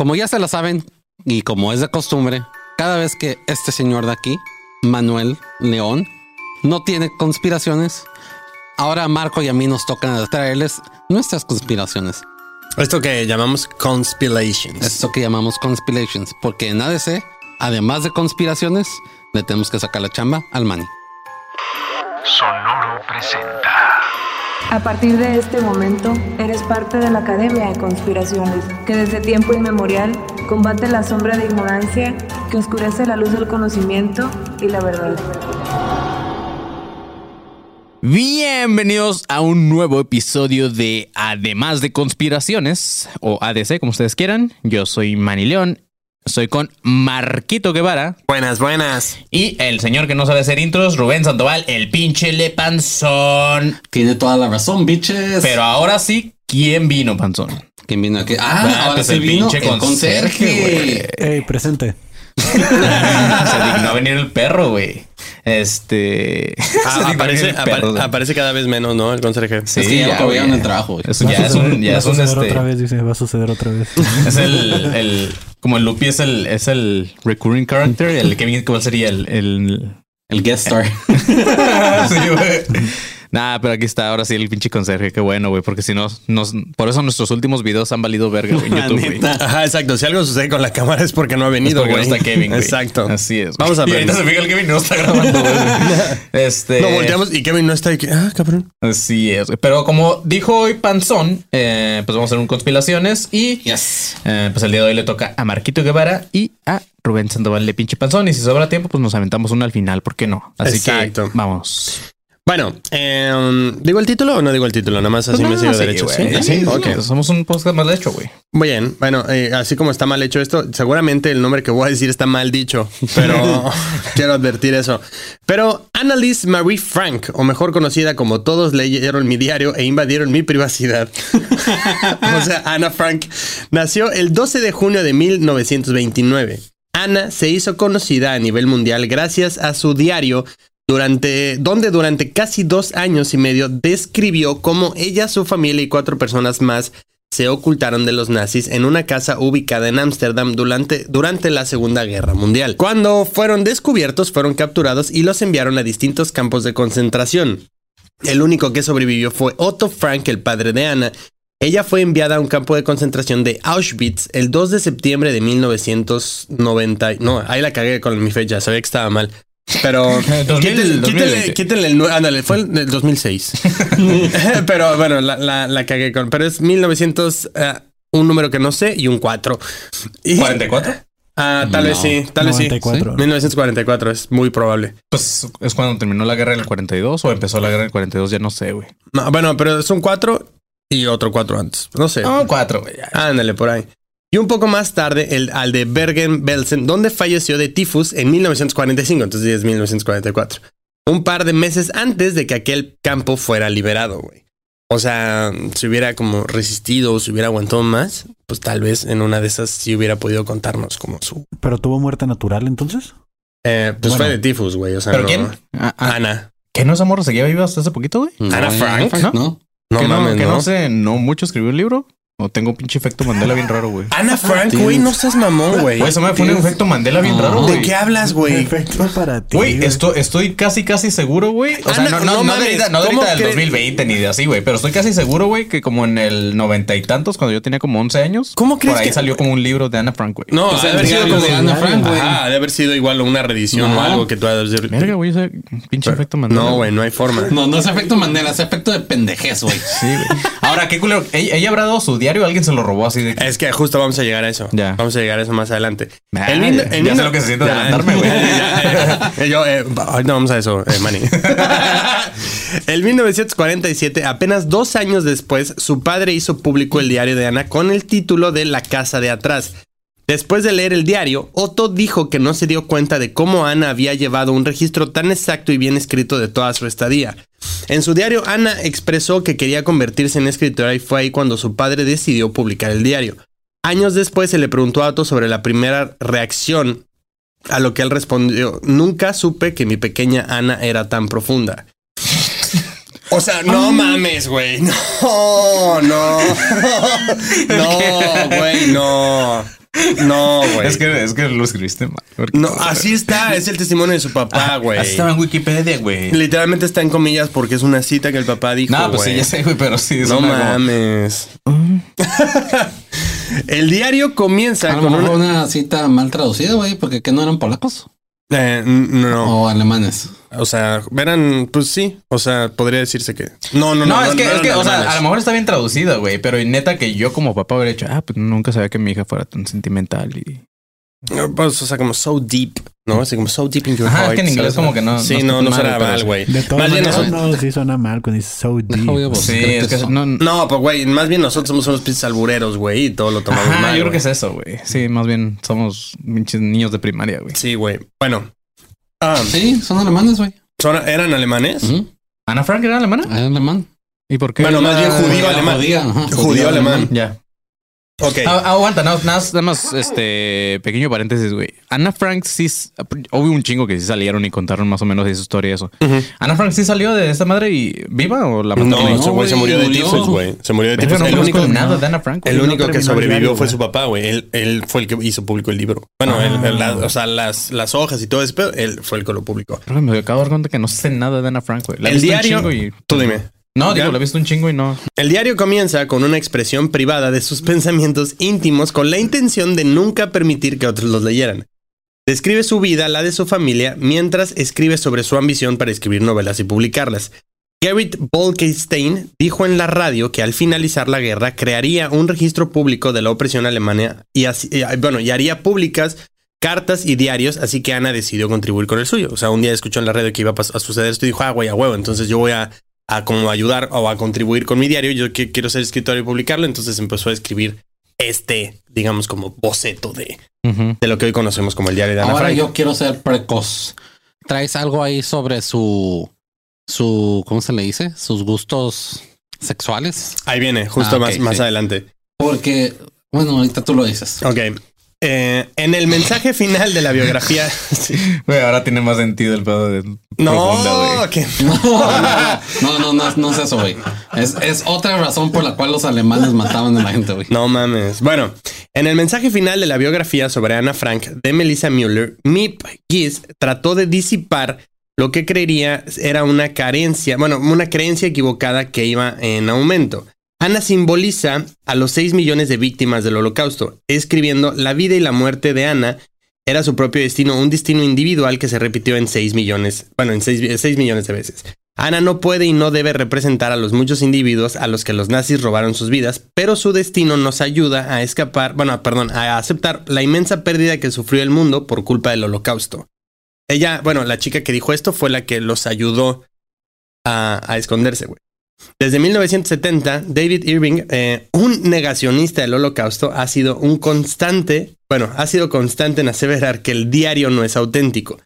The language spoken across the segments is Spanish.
como ya se lo saben y como es de costumbre, cada vez que este señor de aquí, Manuel León, no tiene conspiraciones, ahora a Marco y a mí nos toca traerles nuestras conspiraciones. Esto que llamamos conspirations. Esto que llamamos conspirations, porque en ADC, además de conspiraciones, le tenemos que sacar la chamba al Manny. Sonoro presenta. A partir de este momento, eres parte de la Academia de Conspiraciones, que desde tiempo inmemorial combate la sombra de ignorancia que oscurece la luz del conocimiento y la verdad. Bienvenidos a un nuevo episodio de Además de Conspiraciones, o ADC, como ustedes quieran. Yo soy Manny León. Soy con Marquito Guevara. Buenas, buenas. Y el señor que no sabe hacer intros, Rubén Sandoval, el pinche Le Panzón. Tiene toda la razón, bitches. Pero ahora sí, ¿quién vino, Panzón? ¿Quién vino aquí? Ah, Ah, ahora pues sí el vino pinche el conserje, conserje. Ey, presente. Se dignó a venir el perro, güey. Este. Ah, aparece, venir el apar- perro, güey. aparece cada vez menos, ¿no? El conserje. Sí, Es que ya lo corrieron del trabajo. Eso Va a ya es suceder- un, ya va a es un suceder este. otra vez, dice, va a suceder otra vez. Es el, el, como el Lupi es el, es el recurring character, el Kevin, ¿cuál sería? El, el, El guest star. sí, Nah, pero aquí está ahora sí el pinche conserje, qué bueno, güey, porque si no, nos, por eso nuestros últimos videos han valido verga güey, en YouTube, güey. Ajá, exacto. Si algo sucede con la cámara es porque no ha Es venido, no está Kevin, güey. Exacto. Así es. güey. Vamos a Y ahorita se fija el Kevin no está grabando, güey. Este. No, volteamos y Kevin no está. Y que, ah, cabrón. Así es. güey. Pero como dijo hoy Panzón, eh, pues vamos a hacer un conspiraciones y Yes. Eh, pues el día de hoy le toca a Marquito Guevara y a Rubén Sandoval de pinche panzón. Y si sobra tiempo, pues nos aventamos uno al final, ¿por qué no? Así Exacto. que vamos. Bueno, eh, ¿digo el título o no digo el título? Nada más así Pues me sigo sí, derecho. güey. Sí, Sí, ok. sí, Somos un podcast mal hecho, güey. Muy bien. Bueno, eh, así como está mal hecho esto, seguramente el nombre que voy a decir está mal dicho, pero quiero advertir eso. Pero Annalise Marie Frank, o mejor conocida como todos leyeron mi diario e invadieron mi privacidad. o sea, Anna Frank nació el 12 de junio de 1929. Anna se hizo conocida a nivel mundial gracias a su diario durante, donde durante casi dos años y medio describió cómo ella, su familia y cuatro personas más se ocultaron de los nazis en una casa ubicada en Ámsterdam durante, durante la Segunda Guerra Mundial. Cuando fueron descubiertos, fueron capturados y los enviaron a distintos campos de concentración. El único que sobrevivió fue Otto Frank, el padre de Ana. Ella fue enviada a un campo de concentración de Auschwitz el 2 de septiembre de 1990. No, ahí la cagué con mi fecha, sabía que estaba mal. Pero 2000, quítenle, 2020. quítenle- el ándale, fue el del 2006. pero bueno, la, la, la cagué con. Pero es 1900, eh, un número que no sé y un 4. Y, ¿44? Ah, tal vez sí, tal vez sí. 94. 1944 es muy probable. Pues es cuando terminó la guerra del 42 o empezó la guerra del 42, ya no sé, güey. No, bueno, pero son 4 y otro 4 antes. No sé. No, 4, güey. Ándale, por ahí. Y un poco más tarde, el, al de Bergen-Belsen, donde falleció de tifus en 1945, entonces es 1944. Un par de meses antes de que aquel campo fuera liberado, güey. O sea, si hubiera como resistido o si hubiera aguantado más, pues tal vez en una de esas sí hubiera podido contarnos como su... ¿Pero tuvo muerte natural entonces? Eh, pues Bueno. fue de tifus, güey. O sea, ¿Pero no- quién? Ah, ah, Ana. ¿Que no esa morra seguía viva hasta hace poquito, güey? No, Ana Frank, ¿no? No que mames, que ¿no? no sé, no mucho escribió el libro. O tengo un pinche efecto Mandela bien raro, güey. Ana Frank, güey, no seas mamón, güey. Güey, eso me fue un efecto Mandela bien No. raro, ¿De güey. qué hablas, güey? Perfecto para ti. Güey, esto, estoy casi, casi seguro, güey. O sea, Ana, no, no, no no, de ahorita, no de ¿cómo ahorita del crees? 2020 ni de así, güey. Pero estoy casi seguro, güey, que como en el noventa y tantos, cuando yo tenía como 11 años. ¿Cómo crees Por ahí que- salió como un libro de Ana Frank, güey. No, Pues ha de haber sido como de Ana Frank, güey. Ha de haber sido igual una reedición o algo que tú has de Verga, güey, ese pinche efecto Mandela. No, güey, no hay forma. No, no es efecto Mandela, es efecto de pendejez, güey. Sí, güey. Ahora, qué culero. ¿Ella, habrá dado su diario? ¿Alguien se lo robó así de que- Es que justo vamos a llegar a eso. Ya. Vamos a llegar a eso más adelante. El ya- el ya sé lo que se siente Ya, adelantarme, güey. Yo, eh, ahorita vamos a eso, eh, Manny. En 1947, apenas dos años después, su padre hizo público el diario de Ana con el título de La casa de atrás. Después de leer el diario, Otto dijo que no se dio cuenta de cómo Ana había llevado un registro tan exacto y bien escrito de toda su estadía. En su diario, Ana expresó que quería convertirse en escritora y fue ahí cuando su padre decidió publicar el diario. Años después se le preguntó a Otto sobre la primera reacción, a lo que él respondió, nunca supe que mi pequeña Ana era tan profunda. O sea, no mames, güey. No, no. No, güey, no. No, güey. Es que, es que lo escribiste mal. No, así está, es el testimonio de su papá, güey. Así estaba en Wikipedia, güey. Literalmente está en comillas porque es una cita que el papá dijo. No, pues sí, güey. ya sé, güey, pero sí. No como- mames. el diario comienza A lo con mejor una... una cita mal traducida, güey, porque que no eran polacos Eh, no, o alemanes. o sea, verán, pues sí, o sea, podría decirse que... No, no, no. No, es que, no es que, eran o sea, a lo mejor está bien traducida, güey, pero neta que yo como papá hubiera dicho, ah, pues nunca sabía que mi hija fuera tan sentimental y... Pues, o sea, como so deep, ¿no? Así como so deep in your Ajá, es heart. que en inglés ¿sabes? como que no- Sí, no no, no, suena mal, güey. De todas Más bien maneras, nosotros... no, sí suena mal cuando dice so deep. Buscar Sí, es que no... No, pues, güey, más bien nosotros somos unos pinches albureros, güey, y todo lo tomamos Ajá, mal. yo creo que es eso, güey. Sí, más bien somos pinches niños de primaria, güey. Sí, güey. Bueno. Ah, Sí, son alemanes, güey. ¿son- ¿Eran alemanes? ¿Ana Frank era alemana? Es alemán. ¿Y por qué? Bueno, más bien judío Ah, alemán. judía, ajá, Judío alemán. Ya. Ok. Ah, ah, aguanta, no, nada, nada más, este, pequeño paréntesis, güey. Ana Frank sí, hubo un chingo que sí salieron y contaron más o menos de su historia y eso. Ujú. Ana Frank sí salió de esta madre y viva o la mataron. No, no, ese güey se murió de tifus, güey. Se murió de tifus. no el único, nada de Ana Frank. el no único que sobrevivió diario, fue su papá, güey. Él, él fue el que hizo público el libro. Bueno, Ah. él- él- la- o sea, las, las hojas y todo eso, pero él fue el que lo publicó. Me acabo de dar cuenta que no sé nada de Ana Frank, güey. El diario. y- Tú dime. No, digo, la he visto un chingo y no. El diario comienza con una expresión privada de sus pensamientos íntimos con la intención de nunca permitir que otros los leyeran. Describe su vida, la de su familia, mientras escribe sobre su ambición para escribir novelas y publicarlas. Gerrit Bolkestein dijo en la radio que al finalizar la guerra crearía un registro público de la opresión alemana y, así- y, bueno, y haría públicas cartas y diarios, así que Ana decidió contribuir con el suyo. O sea, un día escuchó en la radio que iba a suceder esto y dijo, ah, güey, a huevo, entonces yo voy a, a como ayudar o a contribuir con mi diario, yo que, quiero ser escritor y publicarlo, entonces empezó a escribir este, digamos, como boceto de, de lo que hoy conocemos como el diario de Ana Ahora Frank. yo quiero ser precoz. ¿Traes algo ahí sobre su, su, ¿cómo se le dice? Sus gustos sexuales. Ahí viene, justo Ah, más, más adelante. Porque, bueno, ahorita tú lo dices. Ok. Eh, en el mensaje final de la biografía. Sí. Güey, ahora tiene más sentido el pedo de No, profunda, que No, no, no, no, no es eso, güey. Es, es otra razón por la cual los alemanes mataban a la gente, güey. No mames. Bueno, en el mensaje final de la biografía sobre Ana Frank de Melissa Mueller, Mip Gies trató de disipar lo que creería era una carencia, bueno, una creencia equivocada que iba en aumento. Ana simboliza a los 6 millones de víctimas del holocausto, escribiendo la vida y la muerte de Ana era su propio destino, un destino individual que se repitió en 6 millones, bueno, en 6, millones de veces. Ana no puede y no debe representar a los muchos individuos a los que los nazis robaron sus vidas, pero su destino nos ayuda a escapar, bueno, perdón, a aceptar la inmensa pérdida que sufrió el mundo por culpa del holocausto. Ella, bueno, la chica que dijo esto fue la que los ayudó a, a esconderse, güey. Desde 1970, David Irving, eh, un negacionista del holocausto, ha sido un constante, bueno, ha sido constante en aseverar que el diario no es auténtico.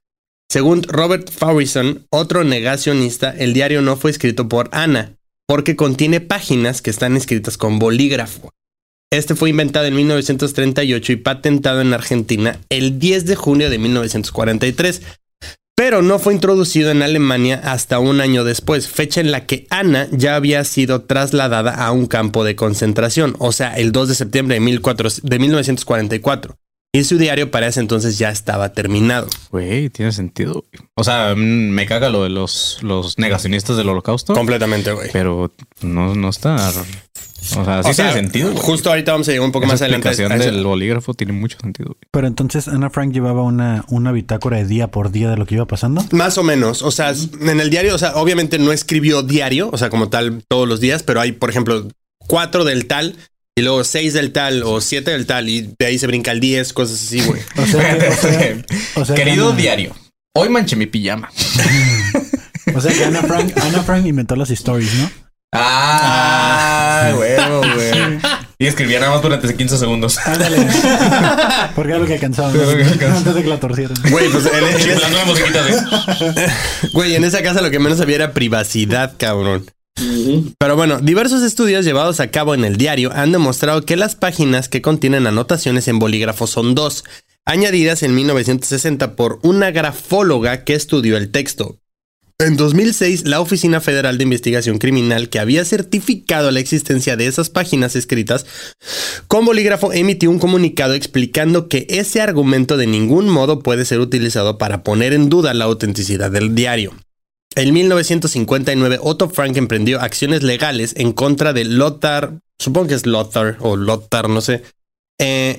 Según Robert Farrison, otro negacionista, el diario no fue escrito por Ana, porque contiene páginas que están escritas con bolígrafo. Este fue inventado en 1938 y patentado en Argentina el 10 de junio de 1943, pero no fue introducido en Alemania hasta un año después, fecha en la que Ana ya había sido trasladada a un campo de concentración, o sea, el 2 de septiembre de, 1400 de 1944. Y su diario para ese entonces ya estaba terminado. Güey, tiene sentido. güey. O sea, me caga lo de los, los negacionistas del holocausto, Completamente, güey. pero no, no está. O sea, sí O sea, tiene sentido. Justo ahorita vamos a llegar un poco Esa más adelante. a- explicación a ese- del bolígrafo tiene mucho sentido. Pero entonces Ana Frank llevaba una, una bitácora de día por día de lo que iba pasando. Más o menos, o sea, en el diario, o sea, obviamente no escribió diario, o sea, como tal todos los días, pero hay, por ejemplo, cuatro del tal y luego seis del tal o siete del tal y de ahí se brinca el 10, cosas así, güey. O sea, que, o sea, o sea que Querido Ana- diario, hoy manché mi pijama. O sea que Ana Frank, Ana Frank inventó las stories, ¿no? Ah, huevo, güey. Y escribía nada más durante 15 segundos. Ándale. Porque era lo que alcanzaba. ¿no? Antes de que la torcieran. Güey, pues en, güey, en esa casa lo que menos había era privacidad, cabrón. Pero bueno, diversos estudios llevados a cabo en el diario han demostrado que las páginas que contienen anotaciones en bolígrafo son dos, añadidas en 1960 por una grafóloga que estudió el texto. En 2006, la Oficina Federal de Investigación Criminal, que había certificado la existencia de esas páginas escritas, con bolígrafo emitió un comunicado explicando que ese argumento de ningún modo puede ser utilizado para poner en duda la autenticidad del diario. En 1959, Otto Frank emprendió acciones legales en contra de Lothar, supongo que es Lothar o Lothar, no sé, eh,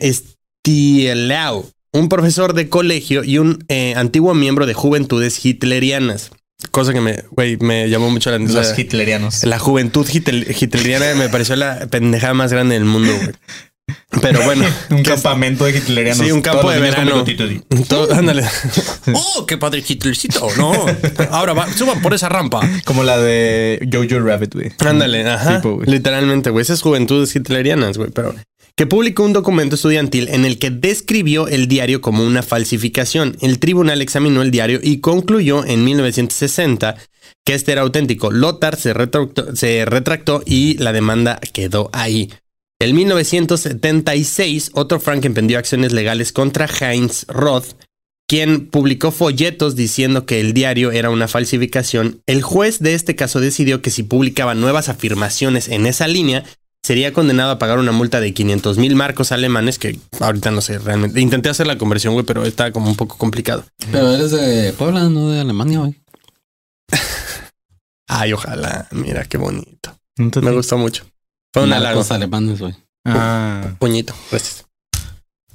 Stielau, un profesor de colegio y un eh, antiguo miembro de juventudes hitlerianas. Cosa que me, me llamó mucho la atención. Los hitlerianos. La juventud hitler- hitleriana me pareció la pendejada más grande del mundo, güey. Pero bueno. un campamento de hitlerianos. Sí, un campo de verano. Todo- ándale. oh, qué padre Hitlercito, no. Ahora va, suban por esa rampa. Como la de Jojo Rabbit, güey. Ándale, ajá. Tipo, güey. Literalmente, güey. Esas juventudes hitlerianas, güey. Pero que publicó un documento estudiantil en el que describió el diario como una falsificación. El tribunal examinó el diario y concluyó en 1960 que este era auténtico. Lothar se retractó, se retractó y la demanda quedó ahí. En 1976, Otto Frank emprendió acciones legales contra Heinz Roth, quien publicó folletos diciendo que el diario era una falsificación. El juez de este caso decidió que si publicaba nuevas afirmaciones en esa línea, sería condenado a pagar una multa de 500 mil marcos alemanes, que ahorita no sé realmente. Intenté hacer la conversión, güey, pero está como un poco complicado. Pero eres de Puebla, no de Alemania, güey. Ay, ojalá. Mira qué bonito. Entonces- Me gustó mucho. Fue un halago. Narcos alemanes, güey. Ah. Puñito. Gracias.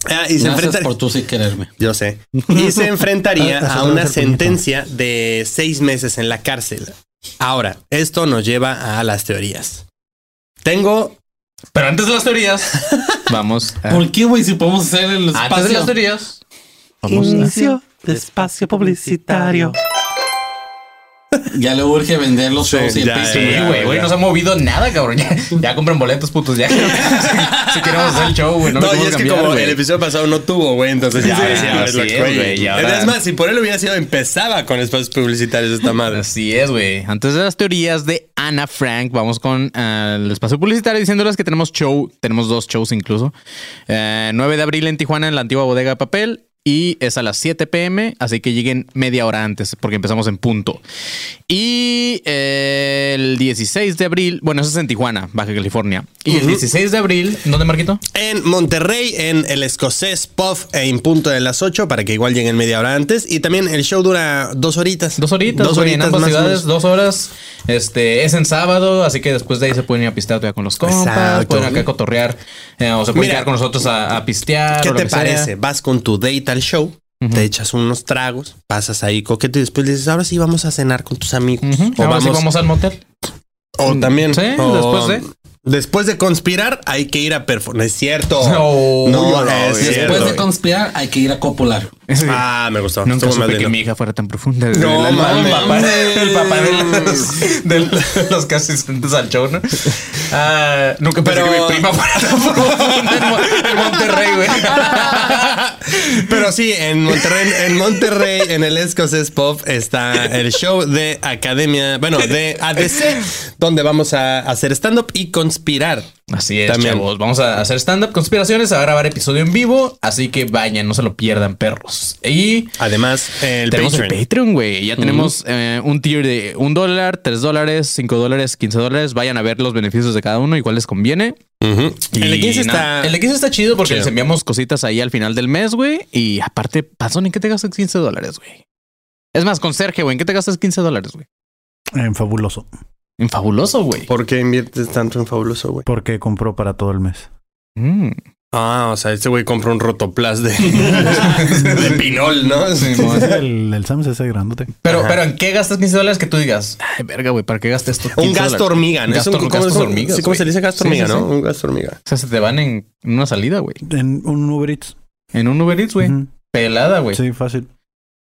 Ah, y se Gracias enfrenta. por tú sí quererme. Yo sé. Y se enfrentaría Eso a una sentencia de seis meses en la cárcel. Ahora, esto nos lleva a las teorías. Tengo. Pero antes de las teorías, vamos a... ¿Por qué, güey? Si podemos hacer el Antes de espacio. las teorías, vamos a... Inicio de espacio publicitario. Ya le urge vender los Sí, shows y el ya, Sí, ya, güey, güey, ya. no se ha movido nada, cabrón. Ya, ya compren boletos, putos. Ya. si, si queremos hacer el show, güey. No, No, lo y es que cambiar, como güey. el episodio pasado no tuvo, güey, entonces ya, Sí, ahora sí, es güey, más, si por él hubiera sido, empezaba con espacios publicitarios esta madre. Así es, güey. Antes de las teorías de Ana Frank, vamos con eh, el espacio publicitario diciéndoles que tenemos show, tenemos dos shows incluso. Eh, 9 de abril en Tijuana, en la antigua bodega de papel. Y es a las 7 pm, así que lleguen media hora antes, porque empezamos en punto. Y eh, el 16 de abril, bueno, eso es en Tijuana, Baja California. Y el 16 de abril, ¿dónde, Marquito? En Monterrey, en el escocés Puff en punto de las 8 para que igual lleguen media hora antes. Y también el show dura dos horitas. Dos horitas, Dos güey, en horitas ambas ciudades, dos horas. Este es en sábado, así que después de ahí se pueden ir a pistear todavía con los compas, Exacto. pueden acá cotorrear, eh, o se pueden Mira, quedar con nosotros a, a pistear. ¿Qué o te que sea. parece? Vas con tu date al show, te echas unos tragos, pasas ahí coqueto y después dices, ahora sí vamos a cenar con tus amigos. O Ahora sí vamos, vamos al motel. o también. Sí, o- después de. Después de conspirar, hay que ir a performar. Es cierto. No, no, no, es cierto. Después de conspirar, hay que ir a copular. Ah, me gustó. Nunca Estuvo supe que mi hija fuera tan profunda. No, el, papá, el papá de los, de los asistentes al show, ¿no? Ah, nunca pensé Pero- que mi prima fuera tan profunda en Monterrey, güey. Pero sí, en Monterrey, en Monterrey, en el Escocés Pop, está el show de Academia, bueno, de ADC, donde vamos a hacer stand-up y conspirar. Así es, También. chavos. Vamos a hacer stand-up conspiraciones, a grabar episodio en vivo. Así que vayan, no se lo pierdan, perros. Y Además, el tenemos Patreon. el Patreon, güey. Ya tenemos eh, un tier de un dólar, tres dólares, cinco dólares, quince dólares. Vayan a ver los beneficios de cada uno y cuál les conviene. El de Y 15 nada, está. El de 15 está chido porque Chido. les enviamos cositas ahí al final del mes, güey. Y aparte, pasó en qué te gastas 15 dólares, güey. Es más, con Sergio, güey, ¿en qué te gastas 15 dólares, güey? En fabuloso. En fabuloso, güey. ¿Por qué inviertes tanto en Fabuloso, güey? Porque compró para todo el mes. Mm. Ah, o sea, este güey compró un rotoplas de, de pinol, ¿no? el, el Sam es ese grandote. Pero, Ajá. pero ¿en qué gastas 15 dólares que tú digas? Ay, verga, güey, ¿para qué gastas esto? Un 15 gasto dólares"? hormiga, ¿no? Es Gasto- un- ¿cómo- gastos cómo- hormigas, sí, ¿Cómo se dice gasto Sí, hormiga, sí, no? sí. Un gasto hormiga. O sea, se te van en una salida, güey. En un Uber Eats. En un Uber Eats, güey. Pelada, güey. Sí, fácil.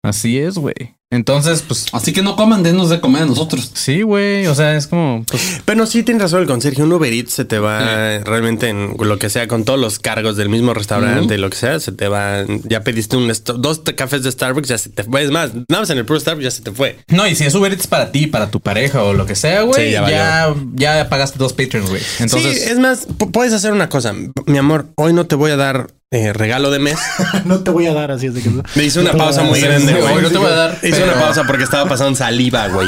Así es, güey. Entonces, pues Así que no coman, denos de comer a nosotros. sí, güey. O sea, es como, pues, Pero sí tienes razón el conserje. Un Uber Eats se te va realmente en lo que sea, con todos los cargos del mismo restaurante y lo que sea, se te va. Ya pediste un dos cafés de Starbucks, ya se te fue. Es más, nada más en el puro Starbucks ya se te fue. No, y si es Uber Eats para ti, para tu pareja o lo que sea, güey, Sí, ya, ya ya, pagaste dos Patreons, güey. Entonces, sí, es más, pu- puedes hacer una cosa. Mi amor, hoy no te voy a dar eh, regalo de mes. no te voy a dar así, así que... Me hice una No pausa muy grande, güey. no te voy a dar, Hice pero- una pausa porque estaba pasando saliva, güey.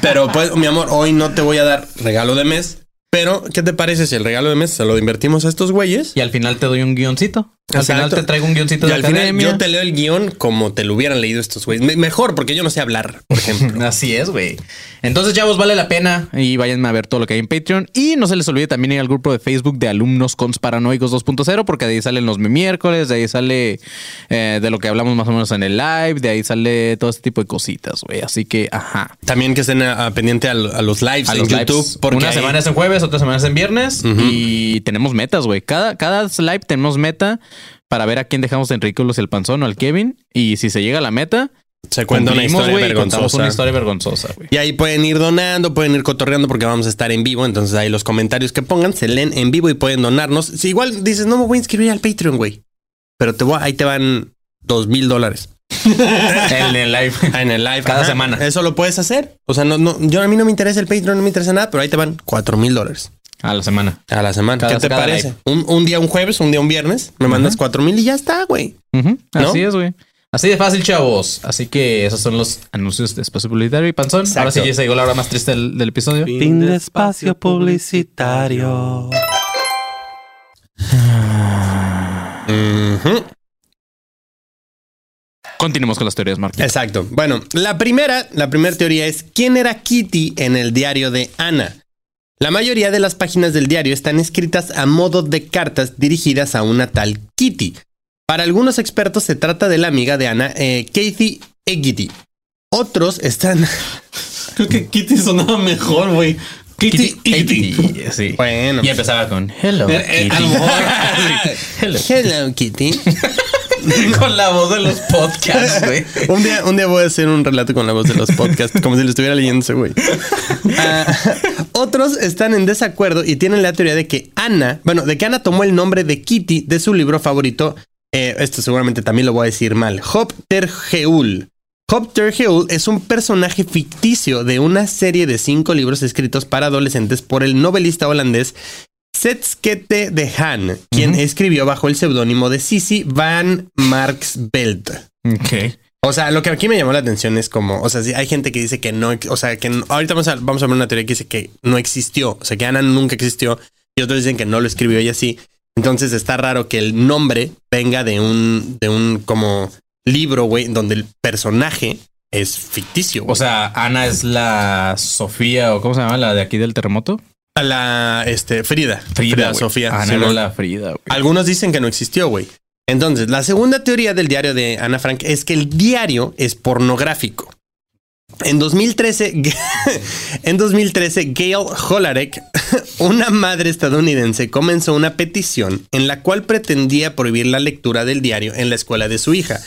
Pero pues, mi amor, hoy no te voy a dar regalo de mes. Pero, ¿qué te parece si el regalo de mes se lo invertimos a estos güeyes? Y al final te doy un guioncito. Al final te traigo un guioncito de al final yo te leo el guion como te lo hubieran leído estos güeyes. Me- Mejor, porque yo no sé hablar, por ejemplo. Así es, güey. Entonces, chavos, vale la pena y váyanme a ver todo lo que hay en Patreon. Y no se les olvide también ir al grupo de Facebook de Alumnos Cons Paranoicos 2.0, porque de ahí salen los miércoles, de ahí sale eh, de lo que hablamos más o menos en el live, de ahí sale todo este tipo de cositas, güey. Así que, ajá. También que estén a, a pendiente a, a los lives A en los YouTube. lives. Porque Una ahí- semana es en jueves, otra semana es en viernes. Y tenemos metas, güey. Cada, cada live tenemos meta para ver a quién dejamos en ridículos el panzón o al Kevin. Y si se llega a la meta, se cuenta una historia vergonzosa. una historia vergonzosa. Y ahí pueden ir donando, pueden ir cotorreando porque vamos a estar en vivo. Entonces ahí los comentarios que pongan se leen en vivo y pueden donarnos. Si igual dices, no me voy a inscribir al Patreon, güey. Pero te voy, ahí te van dos mil dólares En el live. en el live. Cada semana. Eso lo puedes hacer. O sea, no, no, yo a mí no me interesa el Patreon, no me interesa nada, pero ahí te van cuatro mil dólares A la semana. a la semana. Cada- ¿Qué te parece? Un, un día un jueves, un día un viernes, me mandas cuatro mil y ya está, güey. Así es, güey. Así de fácil, chavos. Así que esos son los anuncios de espacio publicitario y panzón. Ahora sí ya se llegó la hora más triste del, del episodio. Fin de espacio publicitario. Ujú. Continuemos con las teorías, Mark. Exacto. Bueno, la primera, la primera teoría es quién era Kitty en el diario de Ana. La mayoría de las páginas del diario están escritas a modo de cartas dirigidas a una tal Kitty. Para algunos expertos se trata de la amiga de Ana, eh, Kathy Eggity. Otros están... Creo que Kitty sonaba mejor, güey. Kitty, Kitty. Kitty. Sí. Bueno. Y empezaba con Hello. Eh, eh, Kitty. Hello, Kitty. con la voz de los podcasts, güey. Un día, un día voy a hacer un relato con la voz de los podcasts, como si lo estuviera leyendo ese güey. Ah, otros están en desacuerdo y tienen la teoría de que Ana, bueno, de que Ana tomó el nombre de Kitty de su libro favorito. eh, esto seguramente también lo voy a decir mal. Hop Tergeul. Hop Tergeul es un personaje ficticio de una serie de cinco libros escritos para adolescentes por el novelista holandés Setskete de Haan, quien escribió bajo el seudónimo de Sissy van Marksveld. Ok. O sea, lo que aquí me llamó la atención es como, o sea, si hay gente que dice que no, o sea, que no- ahorita vamos a, vamos a ver una teoría que dice que no existió, o sea, que Ana nunca existió y otros dicen que no lo escribió ella sí. Entonces está raro que el nombre venga de un, de un como libro, güey, donde el personaje es ficticio. O sea, Ana es la Sofía, o ¿cómo se llama? La de aquí del terremoto. A la, este, Frida. Frida. Sofía. Ana era Simón. la Frida, güey. Algunos dicen que no existió, güey. Entonces, la segunda teoría del diario de Ana Frank es que el diario es pornográfico. En 2013, en 2013, Gail Holarek, una madre estadounidense, comenzó una petición en la cual pretendía prohibir la lectura del diario en la escuela de su hija,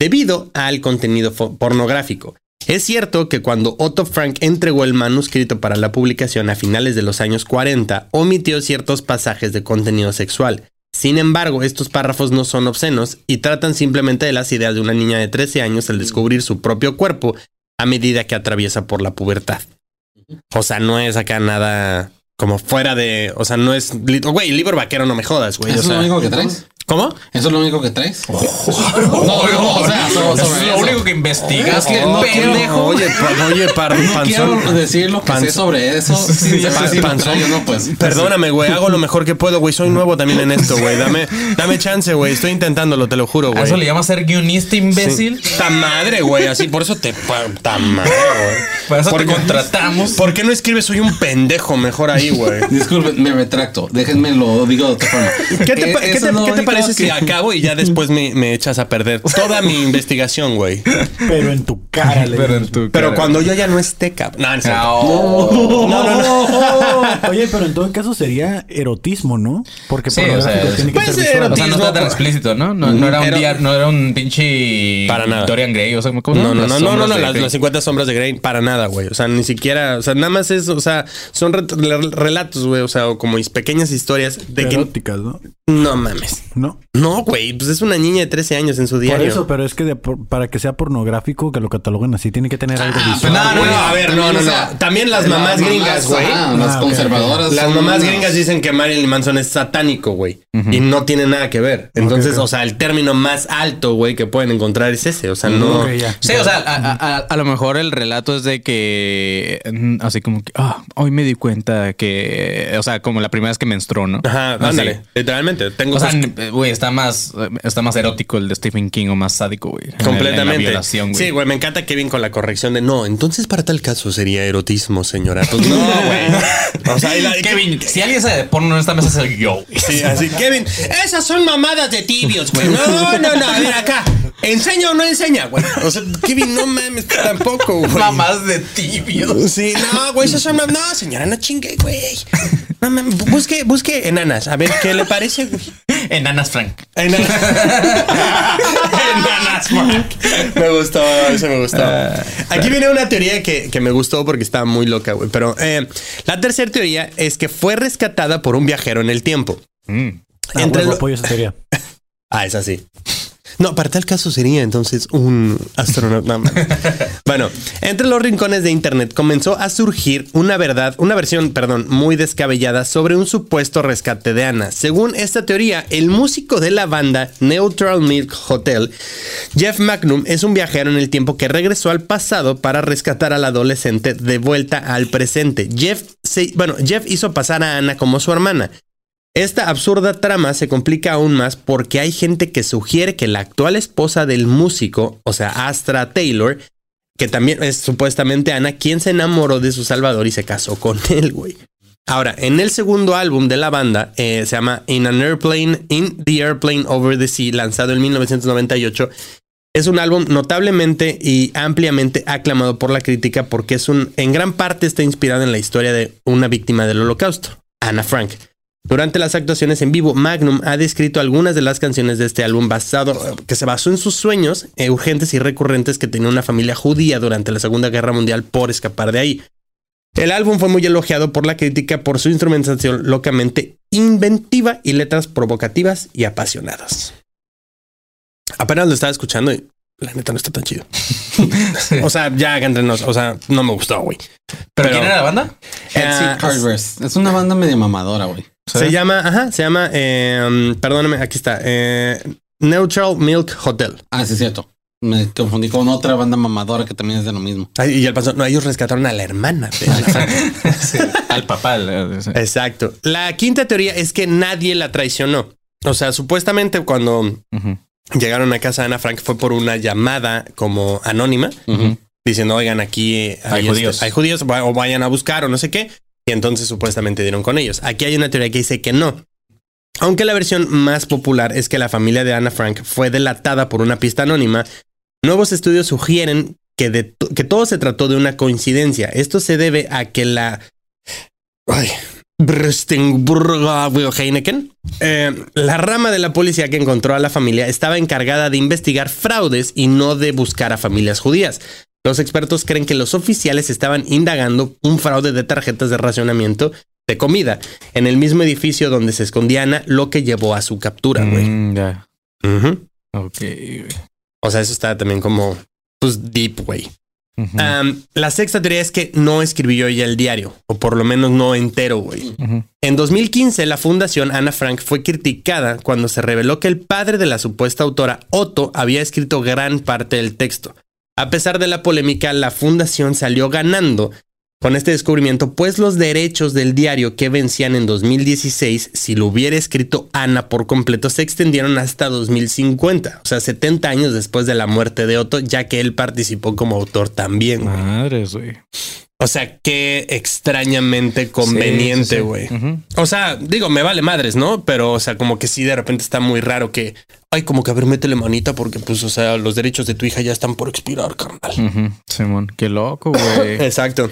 debido al contenido pornográfico. Es cierto que cuando Otto Frank entregó el manuscrito para la publicación a finales de los años 40, omitió ciertos pasajes de contenido sexual. Sin embargo, estos párrafos no son obscenos y tratan simplemente de las ideas de una niña de 13 años al descubrir su propio cuerpo a medida que atraviesa por la pubertad. O sea, no es acá nada como fuera de. O sea, no es. Güey, libro vaquero no me jodas, güey. ¿Eso O es lo único que traes? ¿Cómo? ¿Eso es lo único que traes? No, no, o sea, sobre- eso sobre es lo eso. único que investigas. Es que no quiero- pendejo. Oye, pa- oye, par, No panzón. quiero decir lo que sé sobre eso. sé. si lo Panzón. no, pues. Perdóname, güey, hago lo mejor que puedo, güey. Soy nuevo también en esto, güey. Dame, dame chance, güey. Estoy intentándolo, te lo juro, ¿A güey. eso le llama ser guionista imbécil? Sí. Ta madre, güey. Así, por eso te. Ta madre, güey. Para eso ¿Por te contratamos. ¿Por qué no escribes soy un pendejo mejor ahí, güey? Disculpen, me retracto. Déjenme lo digo de otra forma. ¿Qué te, Eh, qué te- qué único parece si que- acabo y ya después me, me echas a perder toda mi investigación, güey? Pero en tu cara, le Pero en tu Pero cara. cuando yo ya no esté, cabrón. No, no. No. no, no, no. Oye, pero en todo caso sería erotismo, ¿no? Porque Sí, pornográfico o sea, tiene que puede ser visual. O sea, no está tan Erotismo, explícito, ¿no? No, no era un Ero- día, no era un pinche Para nada. Dorian Gray, o sea, ¿cómo No, no, no, no, no, no, las, las 50 sombras de Grey, para nada, güey. O sea, ni siquiera, o sea, nada más es, o sea, son re- re- relatos, güey, o sea, o como is- pequeñas historias de que Eróticas, ¿no? No mames. No. No, güey, pues es una niña de 13 años en su Por diario. eso, pero es que de por- para que sea pornográfico, que lo cataloguen así, tiene que tener algo visual. No, no, no, a ver, no, no, no. También las mamás gringas, güey. Las Ah, conservadoras. Las mamás unas- gringas dicen que Marilyn Manson es satánico, güey. Y no tiene nada que ver. Entonces, o sea, el término más alto, güey, que pueden encontrar es ese. O sea, no. Sí, o sea, a, a- a- a lo mejor el relato es de que mm, así como que ah, hoy me di cuenta que, o sea, como la primera vez que menstruó, ¿no? Ajá, Así. ándale. Literalmente. Tengo O sea, n- güey, está más, está más erótico el de Stephen King o más sádico, güey. en el- en la Completamente. güey. Sí, güey, me encanta Kevin con la corrección de no. Entonces, para tal caso sería erotismo, señora. Pues no, güey. O sea, la- Kevin, si alguien se pone en esta mesa es el yo. Sí, así, Kevin, esas son mamadas de tibios, güey. No, no, no, a ver acá. ¿Enseña o no enseña, güey? O sea, Kevin, no mames, tampoco, güey. Mamás de tibio. Sí, no, güey, esas son No, señora, no chingue, güey. No mames, busque, busque enanas, a ver qué le parece, güey. Enanas Frank. Enanas. Enanas, Frank. Me gustó, eso me gustó. Aquí viene una teoría que, que me gustó porque estaba muy loca, güey. Pero eh, la tercera teoría es que fue rescatada por un viajero en el tiempo. Mm. Ah, Entre huevo, lo- apoyo esa teoría. Ah, es así. No, para tal caso sería entonces un astronauta. Bueno, entre los rincones de internet comenzó a surgir una verdad, una versión, perdón, muy descabellada sobre un supuesto rescate de Ana. Según esta teoría, el músico de la banda Neutral Milk Hotel, Jeff Magnum, es un viajero en el tiempo que regresó al pasado para rescatar al adolescente de vuelta al presente. Jeff, se- bueno, Jeff hizo pasar a Ana como su hermana. Esta absurda trama se complica aún más porque hay gente que sugiere que la actual esposa del músico, o sea, Astra Taylor, que también es supuestamente Ana, quien se enamoró de su salvador y se casó con él, güey. Ahora, en el segundo álbum de la banda, eh, se llama In an Airplane, In the Airplane Over the Sea, lanzado en 1998, es un álbum notablemente y ampliamente aclamado por la crítica porque es un, en gran parte está inspirado en la historia de una víctima del holocausto, Anna Frank. Durante las actuaciones en vivo, Magnum ha descrito algunas de las canciones de este álbum basado, que se basó en sus sueños eh, urgentes y recurrentes que tenía una familia judía durante la Segunda Guerra Mundial por escapar de ahí. El álbum fue muy elogiado por la crítica por su instrumentación locamente inventiva y letras provocativas y apasionadas. Apenas lo estaba escuchando y la neta no está tan chido. o sea, ya entre nos, o sea, no me gustó, güey. ¿Pero, quién era la banda? Carvers. Es una banda media mamadora, güey. Se llama, ajá, se llama, eh, perdóname, aquí está, eh, Neutral Milk Hotel. Ah, sí, es cierto. Me confundí con otra banda mamadora que también es de lo mismo. Ay, y el pasó, no, ellos rescataron a la hermana. Al papá. Exacto. La quinta teoría es que nadie la traicionó. O sea, supuestamente cuando llegaron a casa de Ana Frank fue por una llamada como anónima diciendo, oigan, aquí Hay este- judíos. hay judíos o vayan a buscar o no sé qué. Y entonces supuestamente dieron con ellos. Aquí hay una teoría que dice que no. Aunque la versión más popular es que la familia de Ana Frank fue delatada por una pista anónima, nuevos estudios sugieren que, que todo se trató de una coincidencia. Esto se debe a que la... Ay, eh, la rama de la policía que encontró a la familia estaba encargada de investigar fraudes y no de buscar a familias judías. Los expertos creen que los oficiales estaban indagando un fraude de tarjetas de racionamiento de comida en el mismo edificio donde se escondía Ana, lo que llevó a su captura, güey. Mm. O sea, eso está también como, pues, deep, güey. La sexta teoría es que no escribió ella el diario, o por lo menos no entero, güey. En 2015, la fundación Ana Frank fue criticada cuando se reveló que el padre de la supuesta autora, Otto, había escrito gran parte del texto. A pesar de la polémica, la fundación salió ganando con este descubrimiento, pues los derechos del diario que vencían en 2016, si lo hubiera escrito Ana por completo, se extendieron hasta 2050, o sea, 70 años después de la muerte de Otto, ya que él participó como autor también. Madres, güey. O sea, qué extrañamente conveniente, Sí, sí, sí. güey. O sea, digo, me vale madres, ¿no? Pero, o sea, como que sí, de repente está muy raro que, ay, como que a ver, métele manita porque, pues, o sea, los derechos de tu hija ya están por expirar, carnal. Simón, qué loco, güey. Exacto.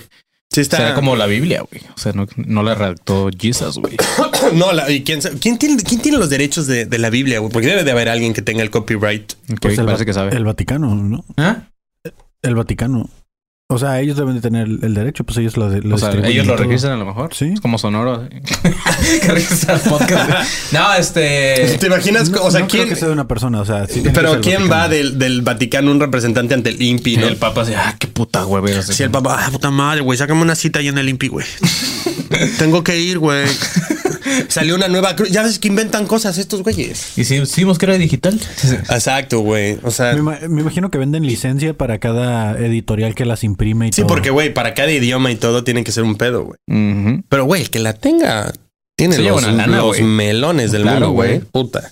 Sí está. Será como la Biblia, güey. O sea, no, no la redactó Jesus, güey. no, la- ¿y quién, quién, tiene, quién tiene los derechos de, de la Biblia, güey? Porque debe de haber alguien que tenga el copyright. Ok, Pues el, parece Va- que sabe. el Vaticano, ¿no? ¿Ah? El Vaticano. O sea, ellos deben de tener el, derecho, pues ellos lo, lo O sea, distribuyen ellos lo registran a lo mejor. Sí. Es como sonoro. que registra el podcast. güey. No, este. ¿Te imaginas? No, o sea, no creo ¿quién? que sea de una persona, o sea, sí Pero ¿quién Vaticano. va del, del Vaticano un representante ante el INPI, no? El papa así, ah, qué puta huevera. Sí, el papá, ah, puta madre, güey, sácame una cita ahí en el INPI, güey. Tengo que ir, güey. Salió una nueva cruz. Ya ves que inventan cosas estos güeyes. ¿Y si decimos que era digital? Exacto, güey. O sea, Me, ima- me imagino que venden licencia para cada editorial que las imprime y sí, todo. porque, güey, para cada idioma y todo tiene que ser un pedo, güey. Pero, güey, el que la tenga tiene los, lana, los melones del Claro, mundo, güey. güey. Puta.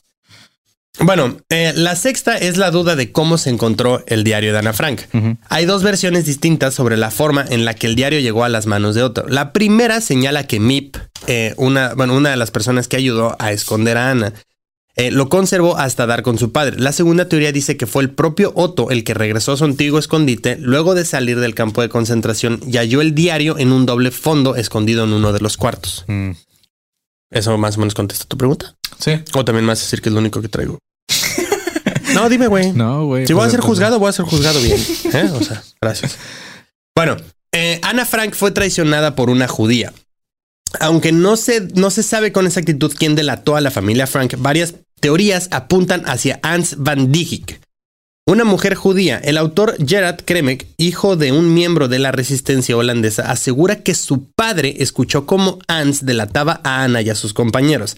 Bueno, eh, la sexta es la duda de cómo se encontró el diario de Ana Frank. Hay dos versiones distintas sobre la forma en la que el diario llegó a las manos de Otto. La primera señala que Mip, eh, una, bueno, una de las personas que ayudó a esconder a Ana, eh, lo conservó hasta dar con su padre. La segunda teoría dice que fue el propio Otto el que regresó a su antiguo escondite luego de salir del campo de concentración y halló el diario en un doble fondo escondido en uno de los cuartos. Mm. ¿Eso más o menos contesta tu pregunta? Sí. ¿O también me vas a decir que es lo único que traigo? no, dime, güey. No, güey. Si voy a pues, ser pues, juzgado, voy a ser juzgado bien. ¿eh? O sea, gracias. Bueno, eh, Ana Frank fue traicionada por una judía. Aunque no se, no se sabe con exactitud quién delató a la familia Frank, varias teorías apuntan hacia Hans van Dijk, una mujer judía. El autor Gerard Kremek, hijo de un miembro de la resistencia holandesa, asegura que su padre escuchó cómo Hans delataba a Ana y a sus compañeros.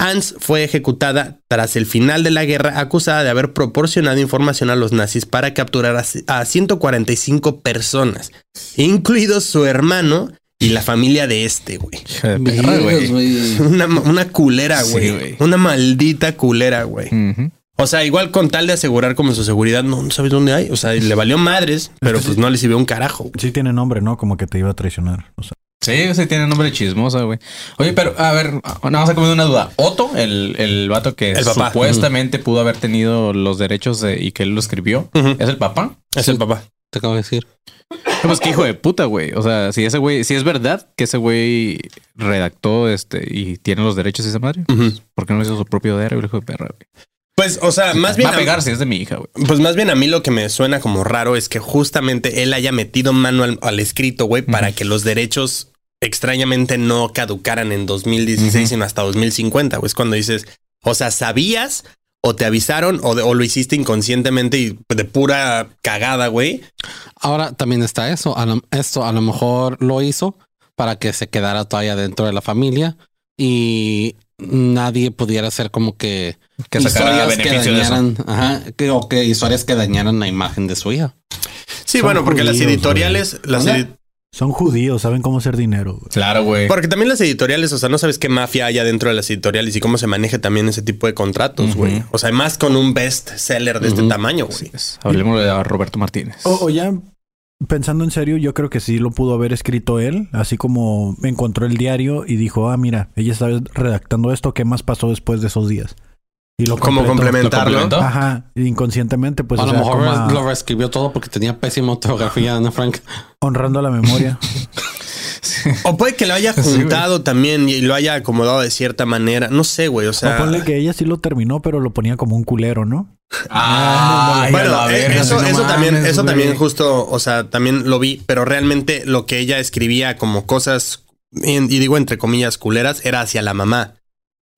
Hans fue ejecutada tras el final de la guerra acusada de haber proporcionado información a los nazis para capturar a a 145 personas, incluidos su hermano y la familia de este, güey. Una, una culera, güey. una maldita culera, güey. O sea, igual con tal de asegurar como su seguridad, no, no sabes dónde hay. O sea, le valió madres, pero pues no le sirvió un carajo. güey. Sí tiene nombre, ¿no? Como que te iba a traicionar. O sea, Sí, sí tiene nombre chismosa, güey. Oye, pero a ver, nada más a comer una duda. Otto, el, el vato que El supuestamente pudo haber tenido los derechos de- y que él lo escribió. ¿es el papá? Es el papá. Te acabo de decir. Pues que hijo de puta, güey. O sea, si ese güey, si es verdad que ese güey redactó este y tiene los derechos de esa madre. ¿por qué no hizo su propio diario, el hijo de perra, güey? Pues, o sea, más bien. Va a pegar si es de mi hija, güey. Pues más bien a mí lo que me suena como raro es que justamente él haya metido mano al, al escrito, güey, para que los derechos extrañamente no caducaran en 2016, Ujú. sino hasta 2050, güey. Es cuando dices, o sea, ¿sabías o te avisaron o, de- o lo hiciste inconscientemente y de pura cagada, güey? Ahora también está eso. A lo- esto a lo mejor lo hizo para que se quedara todavía dentro de la familia y nadie pudiera hacer como que, Que sacara historias que beneficio de eso. dañaran, ajá, que, o que historias que dañaran la imagen de su hija. Sí, Son bueno, porque las editoriales, las ¿Dónde? edi- son judíos, saben cómo hacer dinero. güey. Claro, güey. porque también las editoriales, o sea, no sabes qué mafia hay dentro de las editoriales y cómo se maneja también ese tipo de contratos, güey. O sea, más con un best seller de este tamaño, güey. Es. Hablemos de Roberto Martínez. O, o ya pensando en serio, yo creo que sí lo pudo haber escrito él, así como encontró el diario y dijo, ah, mira, ella estaba redactando esto, ¿qué más pasó después de esos días? Y lo Como complementarlo. Ajá, inconscientemente, pues a o lo sea, mejor como a- lo reescribió todo porque tenía pésima ortografía, Ana Frank. honrando la memoria. O puede que lo haya Sí, juntado también y lo haya acomodado de cierta manera. No sé, güey. O sea, o ponle que ella sí lo terminó, pero lo ponía como un culero, ¿no? Ay, a bueno, eh, verga, eso, no eso también, eso güey. también justo, o sea, también lo vi, pero realmente lo que ella escribía como cosas, y, y digo entre comillas, culeras, era hacia la mamá.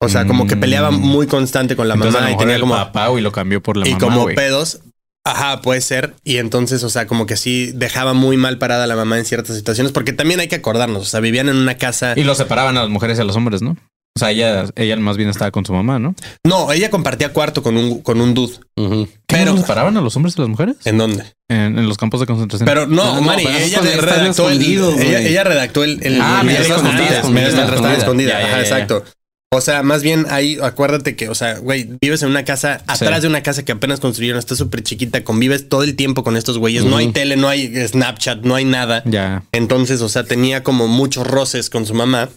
O sea, como que peleaba Mm. muy constante con la Entonces, mamá y tenía como papá, güey, lo cambió por la y mamá, como güey. pedos. Ajá, puede ser. Y entonces, o sea, como que sí dejaba muy mal parada a la mamá en ciertas situaciones, porque también hay que acordarnos, o sea, vivían en una casa. Y lo separaban a las mujeres y a los hombres, ¿no? O sea, ella, ella más bien estaba con su mamá, ¿no? No, ella compartía cuarto con un, con un dude. Ujú. ¿Qué, Pero- ¿no los separaban a los hombres y a las mujeres? ¿En dónde? En, en los campos de concentración. Pero no, No, no, Mari, pero ella redactó el, ella, redactó el, el Ah, mientras mientras escondida. escondidas. Ya, ya, Ajá, exacto. O sea, más bien ahí, acuérdate que, o sea, güey, vives en una casa, atrás de una casa que apenas construyeron, está súper chiquita, convives todo el tiempo con estos güeyes, no hay tele, no hay Snapchat, no hay nada. ya. Entonces, o sea, tenía como muchos roces con su mamá.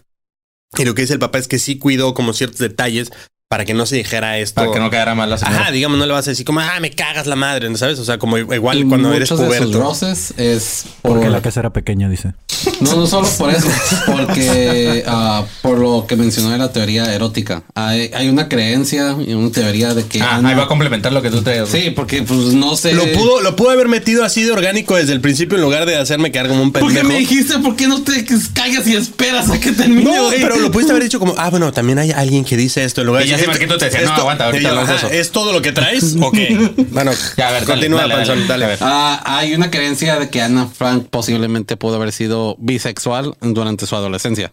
Y lo que dice el papá es que sí cuidó como ciertos detalles para que no se dijera esto. Para que no quedara mal la señora. Ajá, digamos, no le vas a decir como, ah, me cagas la madre, ¿no ¿sabes? O sea, como igual Y cuando eres muchos de puberto. roces es por- Porque la casa era pequeña, dice. No, no solo por eso, porque ah, por lo que mencionó de la teoría erótica. Hay, hay una creencia y una teoría de que Ah, Ana- ahí va a complementar lo que tú traes. Sí, porque pues no sé. Lo pudo, lo pudo haber metido así de orgánico desde el principio en lugar de hacerme quedar como un ¿Por qué pendejo. me dijiste por qué no te callas y esperas a que termine? No, pero lo pudiste haber dicho como, ah, bueno, también hay alguien que dice esto. En lugar de ya Marquito te decía, no, aguanta, ahorita yo, hablamos de ajá, eso. ¿Es todo lo que traes? Ok. bueno, Ya, a ver, dale, continúa, dale, dale, Panzón, dale. a ver. Ah, hay una creencia de que Ana Frank posiblemente pudo haber sido bisexual durante su adolescencia.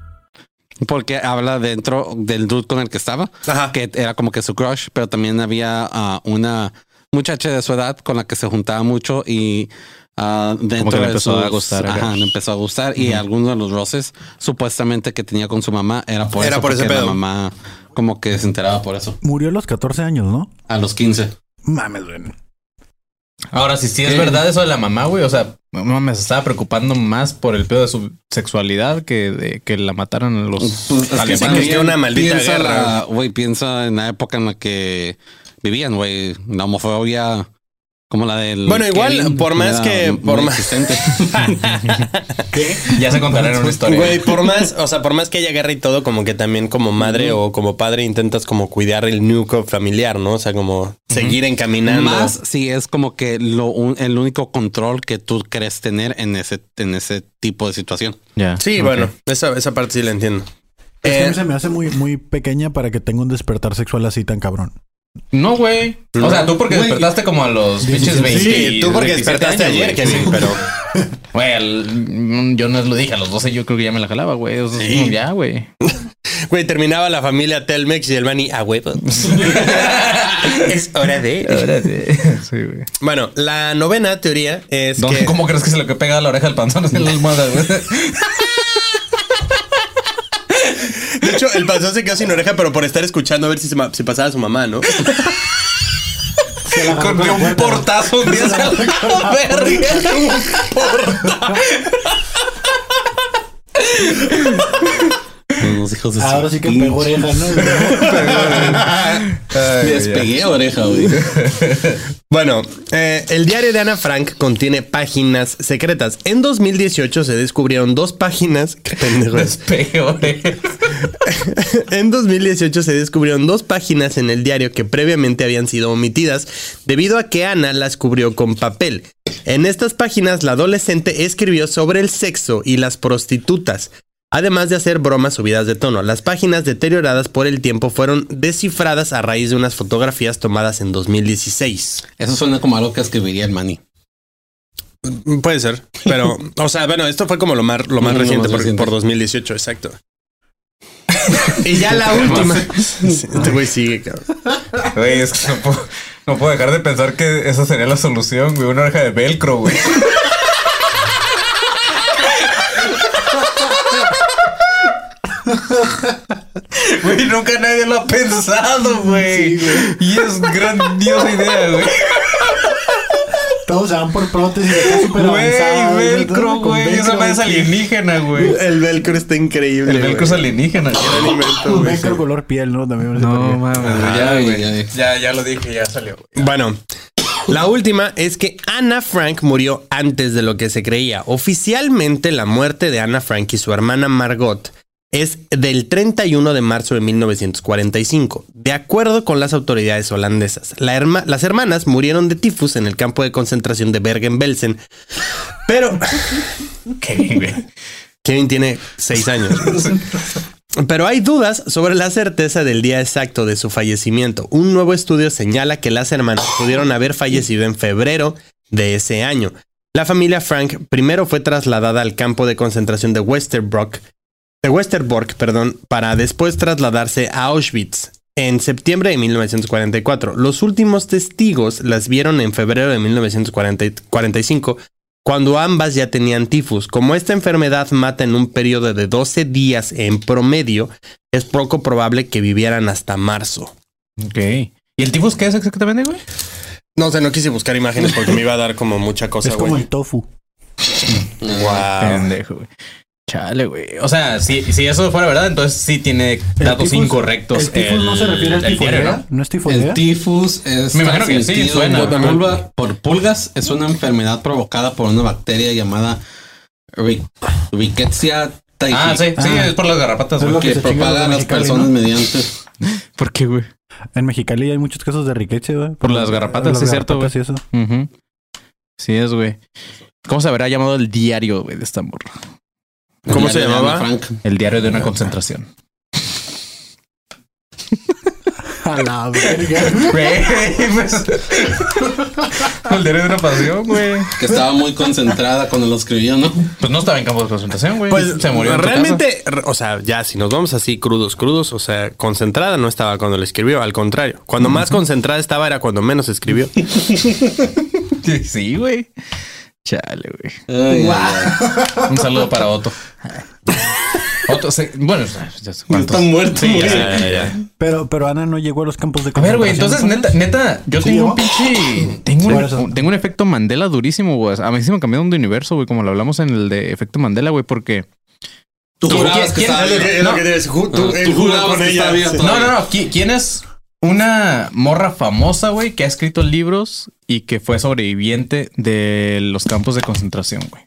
Porque habla dentro del dude con el que estaba, Ajá. que era como que su crush, pero también había ah, una muchacha de su edad con la que se juntaba mucho y ah, dentro que le de empezó a gustar. Ajá, le empezó a gustar y algunos de los roces supuestamente que tenía con su mamá era por Era eso, por ese porque la pedo. mamá como que se enteraba por eso. Murió a los 14 años, ¿no? A los 15. Mames, güey. Ahora, si sí es ¿Qué? verdad eso de la mamá, güey. O sea, se estaba preocupando más por el pedo de su sexualidad que de que la mataran a los Pues, es que se creía una maldita piensa guerra. la- Güey, piensa en la época en la que vivían, güey. La homofobia como la del. Bueno, igual, Kevin, por más que- por más- existente. Ya se contarán una historia. Güey, por más, o sea, por más que haya guerra y todo, como que también como madre o como padre intentas como cuidar el núcleo familiar, ¿no? O sea, como seguir encaminando. Más si es como que lo, un- el único control que tú crees tener en ese, en ese tipo de situación. Sí, bueno, esa, esa parte sí la entiendo. Es que Eh, se me hace muy, muy pequeña para que tenga un despertar sexual así tan cabrón. No, güey. O sea, tú porque despertaste como a los pinches 20. sí, tú porque 27 despertaste años, ayer. Kevin, pero Güey, mm, yo no lo dije, a los 12 yo creo que ya me la jalaba, güey. O sea, Sí. Ya, güey. güey, terminaba la familia Telmex y el Bani a huevo. es hora de. Sí, güey. Bueno, la novena teoría es que ¿Cómo crees que se le pega a la oreja al panzón en la almohada, güey? De hecho el panzón se quedó sin oreja, pero por estar escuchando a ver si se si pasaba su mamá, ¿no? Con un portazo un día se la verga. Los hijos de Ahora sí que pegó oreja, ¿no? Despegué oreja, güey. Bueno, eh, el diario de Ana Frank contiene páginas secretas. En 2018 se descubrieron dos páginas. Qué pendejo es. Peor, eh. En 2018 se descubrieron dos páginas en el diario que previamente habían sido omitidas debido a que Ana las cubrió con papel. En estas páginas la adolescente escribió sobre el sexo y las prostitutas, además de hacer bromas subidas de tono. Las páginas deterioradas por el tiempo fueron descifradas a raíz de unas fotografías tomadas en 2016. Eso suena como algo que escribiría el Manny. Puede ser, pero, o sea, bueno, esto fue como lo más, lo más Lo reciente, más por, reciente. por 2018, exacto. y ya la última. Este güey sigue, cabrón. Güey, es que no puedo, no puedo dejar de pensar que esa sería la solución, güey. Una oreja de velcro, güey. Güey, nunca nadie lo ha pensado, güey. y es grandiosa idea, güey. Todos se van por prótesis acá súper Güey, avanzadas, velcro, ¿no? Con güey. Esa velcro, madre es alienígena, güey. El velcro está increíble. El velcro es güey. alienígena. Un güey. velcro color piel, ¿no? También me No mames, Ah, ya, güey, güey. ya. Ya, ya lo dije, ya salió. güey. Bueno, la última es que Anna Frank murió antes de lo que se creía. Oficialmente, la muerte de Anna Frank y su hermana Margot es del 31 de marzo de 1945, de acuerdo con las autoridades holandesas. La herma- las hermanas murieron de tifus en el campo de concentración de Bergen-Belsen, pero. Kevin tiene seis años. Pero hay dudas sobre la certeza del día exacto de su fallecimiento. Un nuevo estudio señala que las hermanas pudieron haber fallecido en febrero de ese año. La familia Frank primero fue trasladada al campo de concentración de Westerbork, de Westerbork, perdón, para después trasladarse a Auschwitz. en septiembre de 1944. Los últimos testigos las vieron en febrero de 1945, cuando ambas ya tenían tifus. Como esta enfermedad mata en un periodo de 12 días en promedio, es poco probable que vivieran hasta marzo. Ok. ¿Y el tifus qué es exactamente, güey? No sé, no quise buscar imágenes porque me iba a dar como mucha cosa, es como güey. el tofu. Wow. Pendejo, güey. Chale, güey. O sea, si, si eso fuera verdad, entonces sí tiene datos tifus- incorrectos. ¿El tifus no se refiere al el tifoidea? ¿no? ¿No es El tifoidea? tifus es Me imagino que sí, suena. por, pulga- por pulgas. Es una enfermedad provocada por una bacteria llamada Ri- Rickettsia typhi. Ah, sí, sí, Ah. es por las garrapatas, güey. que que propaga a las personas ¿no? mediante. ¿Por qué, güey? En Mexicali hay muchos casos de riqueza, güey. Por las garrapatas, sí, es cierto, garrapatas y eso. Ujú. Sí es, güey. ¿Cómo se habrá llamado el diario, güey, de esta morra? ¿Cómo se llamaba? Frank. El diario de una concentración. A la verga. Güey, pues. el diario de una pasión, güey. Que estaba muy concentrada cuando lo escribió, ¿no? Pues no estaba en campo de concentración, güey. Pues se murió. en tu realmente, o sea, ya si nos vamos así crudos, crudos, o sea, concentrada no estaba cuando le escribió, al contrario. Cuando más concentrada estaba era cuando menos escribió. Sí, güey. Chale, güey. Ay, ay, Un saludo para Otto. Otto, se- bueno, ya sé cuántos. Está muerto, Sí, güey. ya, ya, ya. Pero, pero Ana no llegó a los campos de A ver, güey, entonces, neta, neta, yo ¿Sí tengo un pinche. Tengo, un, tengo un efecto Mandela durísimo, güey. A mí sí me cambiaron de universo, güey, como lo hablamos en el de efecto Mandela, güey, porque. Tú ¿Tú jurabas quién- que estaba tú- jurabas con que ella. estaba No, no, no. ¿qui- ¿Quién es una morra famosa, güey, que ha escrito libros y que fue sobreviviente de los campos de concentración, güey?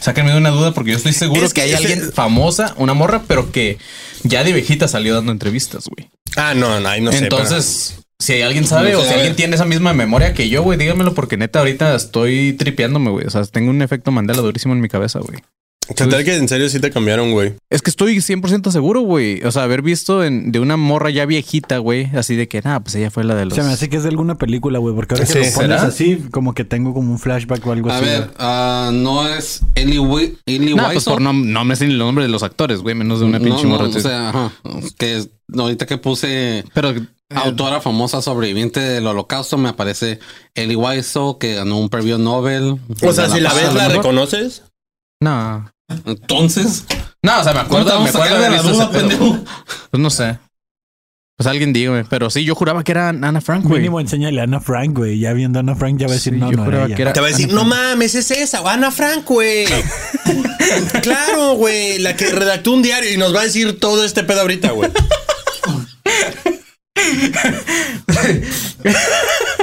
Sáquenme de una duda porque yo estoy seguro Es que, que hay alguien famosa, una morra, pero que ya de viejita salió dando entrevistas, güey. Ah, no, no, ahí no sé. Entonces, si hay alguien sabe No o si alguien tiene esa misma memoria que yo, güey, dígamelo porque neta ahorita estoy tripeándome, güey. O sea, tengo un efecto Mandela durísimo en mi cabeza, güey. ¿Qué tal que en serio sí te cambiaron, güey? Es que estoy 100% seguro, güey. O sea, haber visto en- de una morra ya viejita, güey, así de que, nada, pues ella fue la de los... Se me hace que es de alguna película, güey, porque ahora Sí, que lo pones ¿será? así, como que tengo como un flashback o algo A así. ver, güey. ah, no es Ellie, Wi- Ellie pues por no, no me sé ni el nombre de los actores, güey, menos de una pinche no, no, morra. o sea, ajá, que ahorita que puse Pero... eh, autora famosa sobreviviente del holocausto, me aparece Ellie Wiseau, que ganó un premio Nobel. O sea, si la ves, a la mejor. reconoces. No. Entonces, No, o sea, me ¿cómo te acuerdo, me acuerdo de la duda, pendejo? Pues no sé. Pues alguien dígame. Pero sí, yo juraba que era Ana Frank, güey. Mínimo enséñale a Ana Frank, güey. Ya viendo a Ana Frank ya va a decir, Sí, no, yo no era juraba ella. que era- Te va a decir, Ana no Frank. mames, es esa, o Ana Frank, güey. claro, güey, la que redactó un diario y nos va a decir todo este pedo ahorita, güey.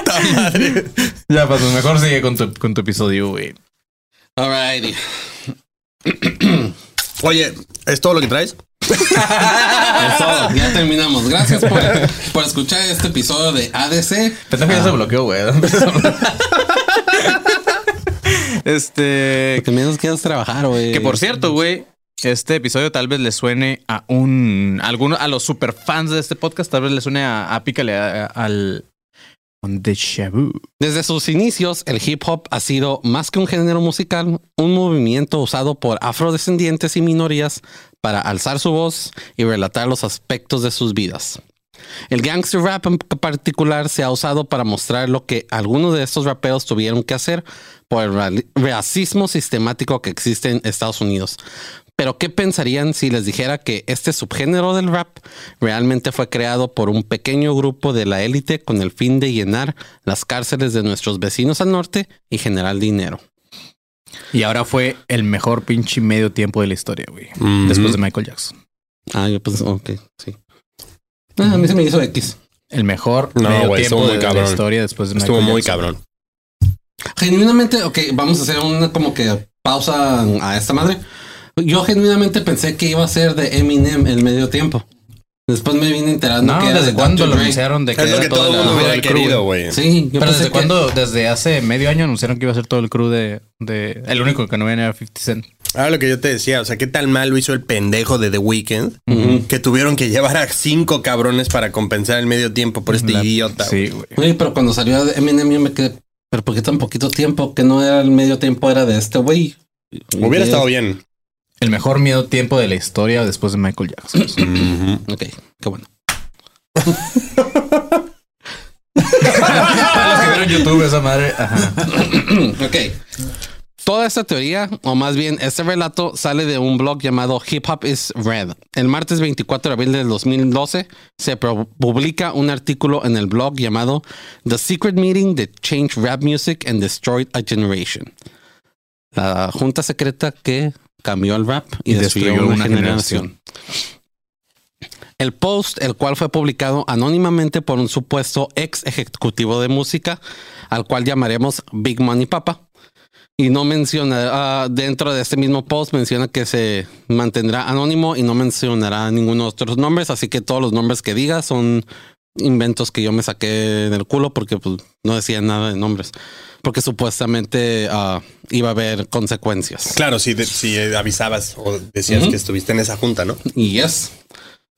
Ta madre. Ya, pues mejor sigue con tu, con tu episodio, güey. Alrighty. Oye, ¿es todo lo que traes? Es todo, ya terminamos. Gracias por, por escuchar este episodio de ADC. Pendejo ya se bloqueó, güey. este. Porque menos quieres trabajar, güey. Que por cierto, güey. Este episodio tal vez le suene a un. A alguno, a los super fans de este podcast, tal vez le suene a, a pícale a- a- al. Desde sus inicios, el hip hop ha sido más que un género musical, un movimiento usado por afrodescendientes y minorías para alzar su voz y relatar los aspectos de sus vidas. El gangster rap en particular se ha usado para mostrar lo que algunos de estos raperos tuvieron que hacer por el ra- racismo sistemático que existe en Estados Unidos. Pero ¿qué pensarían si les dijera que este subgénero del rap realmente fue creado por un pequeño grupo de la élite con el fin de llenar las cárceles de nuestros vecinos al norte y generar dinero? Y ahora fue el mejor pinche medio tiempo de la historia, güey. Después de Michael Jackson. Ah, yo pensé, ok, sí. Ah, a mí se me hizo X. El mejor No, medio güey, estuvo tiempo muy de, de la cabrón. historia después de Estuvo Michael muy Jackson. cabrón. Genuinamente, ok, vamos a hacer una como que pausa a esta madre. Yo genuinamente pensé que iba a ser de Eminem el medio tiempo. Después me vine enterando No, que era ¿desde de cuándo lo anunciaron de que Es lo era que todo el mundo hubiera querido, güey? Sí, yo Pero pensé desde que- cuándo, desde hace medio año anunciaron que iba a ser todo el crew de, de el único que no venía era 50 Cent. Ahora lo que yo te decía, o sea, qué tal mal lo hizo el pendejo de The Weeknd, que tuvieron que llevar a cinco cabrones para compensar el medio tiempo por este La- idiota. Sí, güey. Pero cuando salió de Eminem yo me quedé, pero ¿por qué tan poquito tiempo? Que no era el medio tiempo, era de este güey. Hubiera estado bien. El mejor miedo tiempo de la historia después de Michael Jackson. Ok, qué bueno. Para los que vieron YouTube, esa madre. Ajá. Ok. Toda esta teoría, o más bien este relato, sale de un blog llamado Hip Hop is Red. El martes 24 de abril del 2012 se publica un artículo en el blog llamado The Secret Meeting that Changed Rap Music and Destroyed a Generation. La junta secreta que cambió el rap y, Y destruyó, destruyó una, una generación. El post, el cual fue publicado anónimamente por un supuesto ex ejecutivo de música, al cual llamaremos Big Money Papa, y no menciona, ah, dentro de este mismo post menciona que se mantendrá anónimo y no mencionará ninguno de otros nombres, así que todos los nombres que diga son inventos que yo me saqué del culo porque pues, no decía nada de nombres, porque supuestamente ah, iba a haber consecuencias. Claro, si, de- si eh, avisabas o decías que estuviste en esa junta, ¿no? Y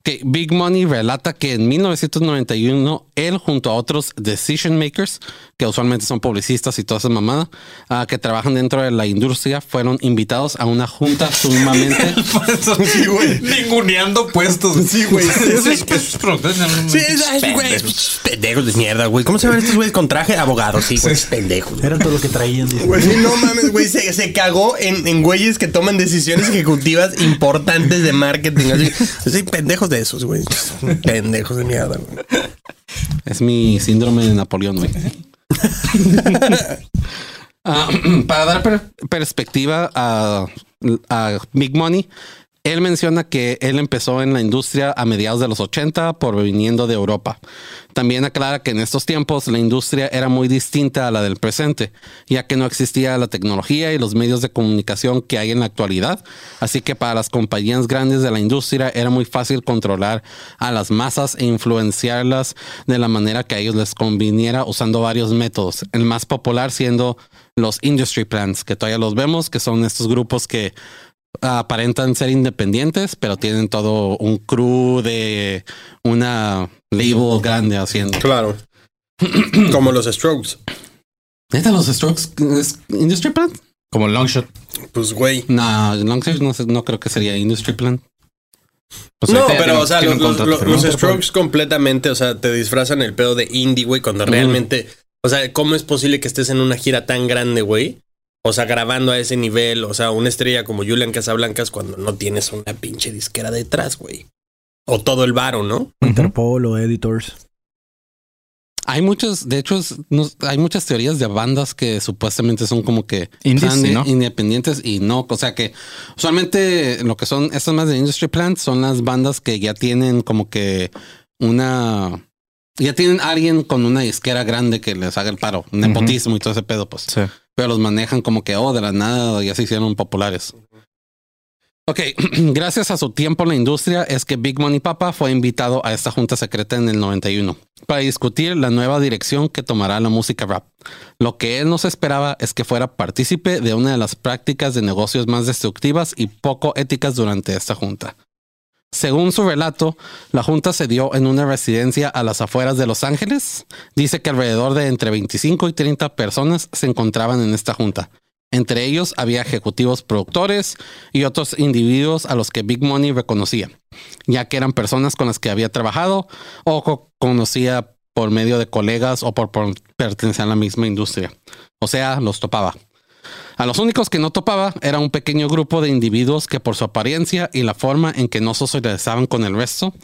que Big Money relata que en 1991 él junto a otros decision makers, que usualmente son publicistas y toda esa mamada, ah, que trabajan dentro de la industria, fueron invitados a una junta sumamente... Sí, güey. Ninguneando puestos. Sí, güey. Esos esos eran Sí, es- es- güey. Pendejos de mierda, güey. ¿Cómo se llaman estos güeyes con traje? Abogados, sí, güey. Pendejos. Era todo lo que traían. Güey, no mames, güey. Se, se cagó en, en güeyes que toman decisiones ejecutivas importantes de marketing. Así, sí, pendejos de esos, güey. Pendejos de mierda, güey. Es mi síndrome de Napoleón, güey. Ah, para dar per- perspectiva a, a Big Money, él menciona que él empezó en la industria a mediados de los 80 por viniendo de Europa. También aclara que en estos tiempos la industria era muy distinta a la del presente, ya que no existía la tecnología y los medios de comunicación que hay en la actualidad. Así que para las compañías grandes de la industria era muy fácil controlar a las masas e influenciarlas de la manera que a ellos les conviniera usando varios métodos. El más popular siendo los industry plans, que todavía los vemos, que son estos grupos que aparentan ser independientes, pero tienen todo un crew de una label grande haciendo. Claro. Como los Strokes. ¿Neta los Strokes es Industry Plan? Como Longshot. Pues, güey. No, Longshot no, no creo que sería Industry Plan. Pues no, pero, tienen- o sea, los, los-. Strokes completamente, o sea, te disfrazan el pedo de indie, güey, cuando realmente, o sea, ¿cómo es posible que estés en una gira tan grande, güey? O sea, grabando a ese nivel, o sea, una estrella como Julian Casablancas cuando no tienes una pinche disquera detrás, güey. O todo el varo, ¿no? Interpol o editors. Hay muchos, de hecho, es- no- hay muchas teorías de bandas que supuestamente son como que Indies, son sí, ¿no? independientes y no. O sea que usualmente lo que son estas más de Industry Plant son las bandas que ya tienen como que una. Ya tienen alguien con una disquera grande que les haga el paro, nepotismo y todo ese pedo, pues. Sí. Pero los manejan como que, oh, de la nada ya se hicieron populares. Ok, gracias a su tiempo en la industria es que Big Money Papa fue invitado a esta junta secreta en el 91 para discutir la nueva dirección que tomará la música rap. Lo que él no se esperaba es que fuera partícipe de una de las prácticas de negocios más destructivas y poco éticas durante esta junta. Según su relato, la junta se dio en una residencia a las afueras de Los Ángeles. Dice que alrededor de entre 25 y 30 personas se encontraban en esta junta. Entre ellos había ejecutivos productores y otros individuos a los que Big Money reconocía, ya que eran personas con las que había trabajado o co- conocía por medio de colegas o por pertenecer a la misma industria. O sea, los topaba. A los únicos que no topaba era un pequeño grupo de individuos que por su apariencia y la forma en que no socializaban con el resto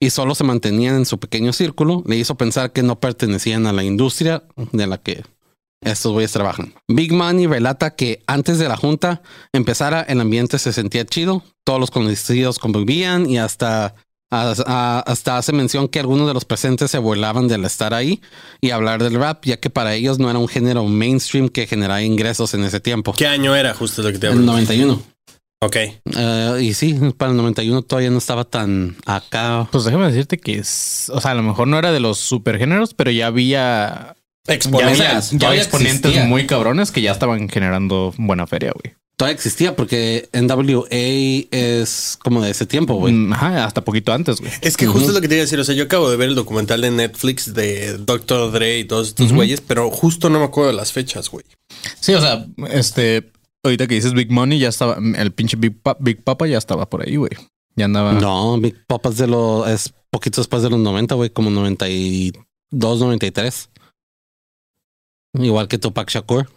y solo se mantenían en su pequeño círculo, le hizo pensar que no pertenecían a la industria de la que estos güeyes trabajan. Big Money relata que antes de la junta empezara, el ambiente se sentía chido, todos los conocidos convivían y hasta, hasta hace mención que algunos de los presentes se burlaban del estar ahí y hablar del rap, ya que para ellos no era un género mainstream que generaba ingresos en ese tiempo. ¿Qué año era? Justo lo que te El hablo. 91. Ok. Eh, y sí, para el 91 todavía no estaba tan acá. Pues déjame decirte que es, o sea, a lo mejor no era de los supergéneros, pero ya había, ya Exponentes. había, ya había exponentes muy cabrones que ya estaban generando buena feria, güey. Todavía existía porque NWA es como de ese tiempo, güey. Mm, Ajá, hasta poquito antes, güey. Es que justo es lo que te iba a decir. O sea, yo acabo de ver el documental de Netflix de Dr. Dre y todos estos güeyes, pero justo no me acuerdo de las fechas, güey. Sí, o sea, este, ahorita que dices Big Money, ya estaba, el pinche Big, Pa- Big Papa ya estaba por ahí, güey. Ya andaba. No, Big Papa es de los, es poquito después de los 90, güey, como 92, 93. Igual que Tupac Shakur.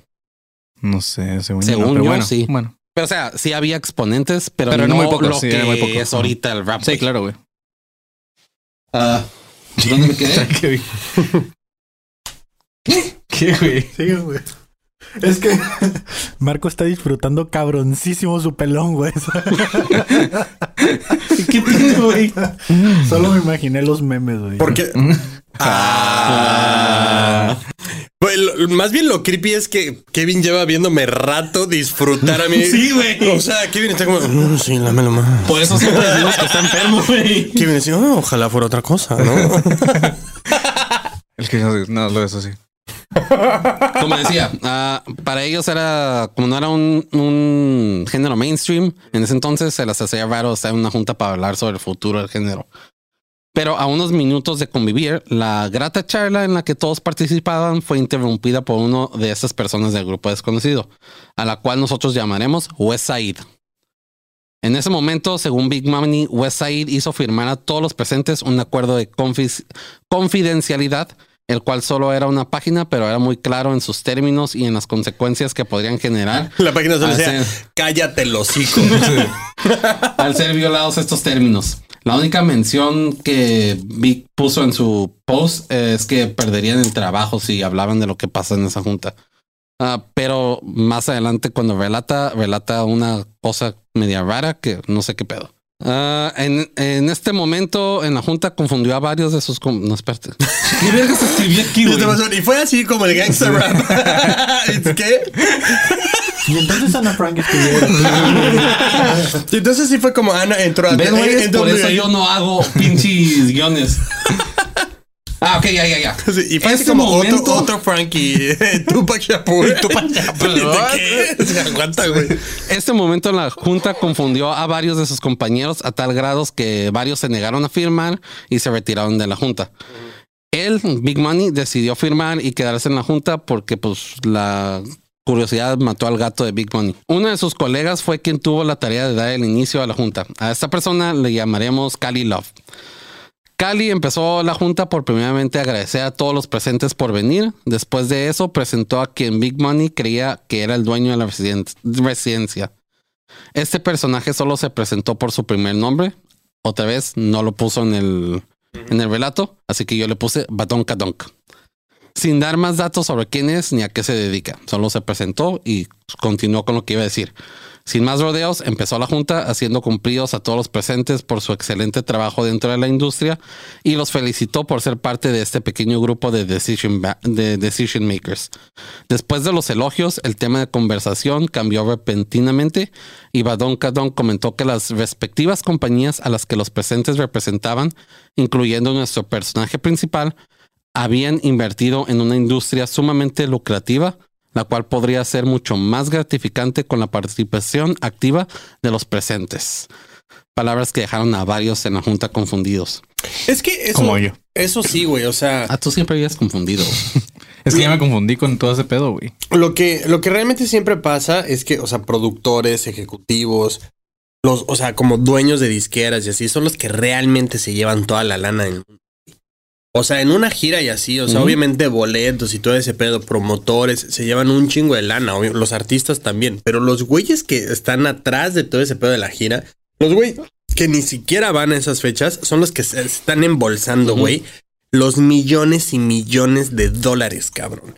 No sé, según, Según yo. pero yo, bueno, sí. Bueno, Pero o sea, sí había exponentes, pero, Pero no muy pocos, lo sí, que muy pocos. es ahorita el rap. sí, güey. claro, güey. Ah, ¿Dónde me quedé? ¿Qué, ¿Qué, güey? Sí, güey. Es que Marco está disfrutando cabroncísimo su pelón, güey. ¿Qué tiene, güey? Solo me imaginé los memes, güey. Porque. Ah. Lo- más bien lo creepy es que Kevin lleva viéndome rato disfrutar a mí. Sí, güey. O sea, Kevin está como. "Mm, sí, lámelo más. Por eso siempre decimos que está enfermo, güey. Kevin dice, "Oh, ojalá fuera otra cosa, ¿no? El que no, no lo es así. Como decía, ah, para ellos era, como no era un, un género mainstream, en ese entonces se les hacía raro estar en una junta para hablar sobre el futuro del género. Pero a unos minutos de convivir, la grata charla en la que todos participaban fue interrumpida por uno de esas personas del grupo desconocido, a la cual nosotros llamaremos West Side. En ese momento, según Big Money, West hizo firmar a todos los presentes un acuerdo de confidencialidad, el cual solo era una página, pero era muy claro en sus términos y en las consecuencias que podrían generar La página solo decía, cállate el hocico. al ser violados estos términos. La única mención que Vic puso en su post es que perderían el trabajo si hablaban de lo que pasa en esa junta. Ah, pero más adelante, cuando relata, relata una cosa media rara que no sé qué pedo. Ah, en, en este momento, en la junta confundió a varios de sus. com- No, espérate. ¿Qué vergas escribí aquí, Y güey? fue así como el gangster rap. ¿Es qué? Y entonces Ana Frank escribió. Y entonces sí fue como Ana entró a entró- Por eso yo no hago pinches guiones. Ah, ok, ya, ya, ya. Sí, Y Este como momento- otro, otro Frankie, Tupac Shakur. Tupac Shakur. ¿De qué? Se aguanta, güey. Este momento la junta confundió a varios de sus compañeros a tal grado que varios se negaron a firmar y se retiraron de la junta. Él, Big Money, decidió firmar y quedarse en la junta porque pues la curiosidad mató al gato de Big Money. Uno de sus colegas fue quien tuvo la tarea de dar el inicio a la junta. A esta persona le llamaremos Cali Love. Cali empezó la junta por primeramente agradecer a todos los presentes por venir. Después de eso presentó a quien Big Money creía que era el dueño de la residen- residencia. Este personaje solo se presentó por su primer nombre. Otra vez no lo puso en el, en el relato, así que yo le puse Badonka Donk. Sin dar más datos sobre quién es ni a qué se dedica. Solo se presentó y continuó con lo que iba a decir. Sin más rodeos, empezó la junta haciendo cumplidos a todos los presentes por su excelente trabajo dentro de la industria y los felicitó por ser parte de este pequeño grupo de decision, de decision makers. Después de los elogios, el tema de conversación cambió repentinamente y Badon Kadon comentó que las respectivas compañías a las que los presentes representaban, incluyendo nuestro personaje principal, habían invertido en una industria sumamente lucrativa, la cual podría ser mucho más gratificante con la participación activa de los presentes. Palabras que dejaron a varios en la junta confundidos. Es que eso, Como yo. eso sí, güey. O sea, Ah, tú siempre habías confundido. Es que ya me confundí con todo ese pedo, güey. lo que, lo que realmente siempre pasa es que, o sea, productores, ejecutivos, los, o sea, como dueños de disqueras y así, son los que realmente se llevan toda la lana del mundo. O sea, en una gira y así, o sea, obviamente boletos y todo ese pedo, promotores, se llevan un chingo de lana, obvio, los artistas también, pero los güeyes que están atrás de todo ese pedo de la gira, los güeyes que ni siquiera van a esas fechas, son los que se están embolsando, güey, los millones y millones de dólares, cabrón.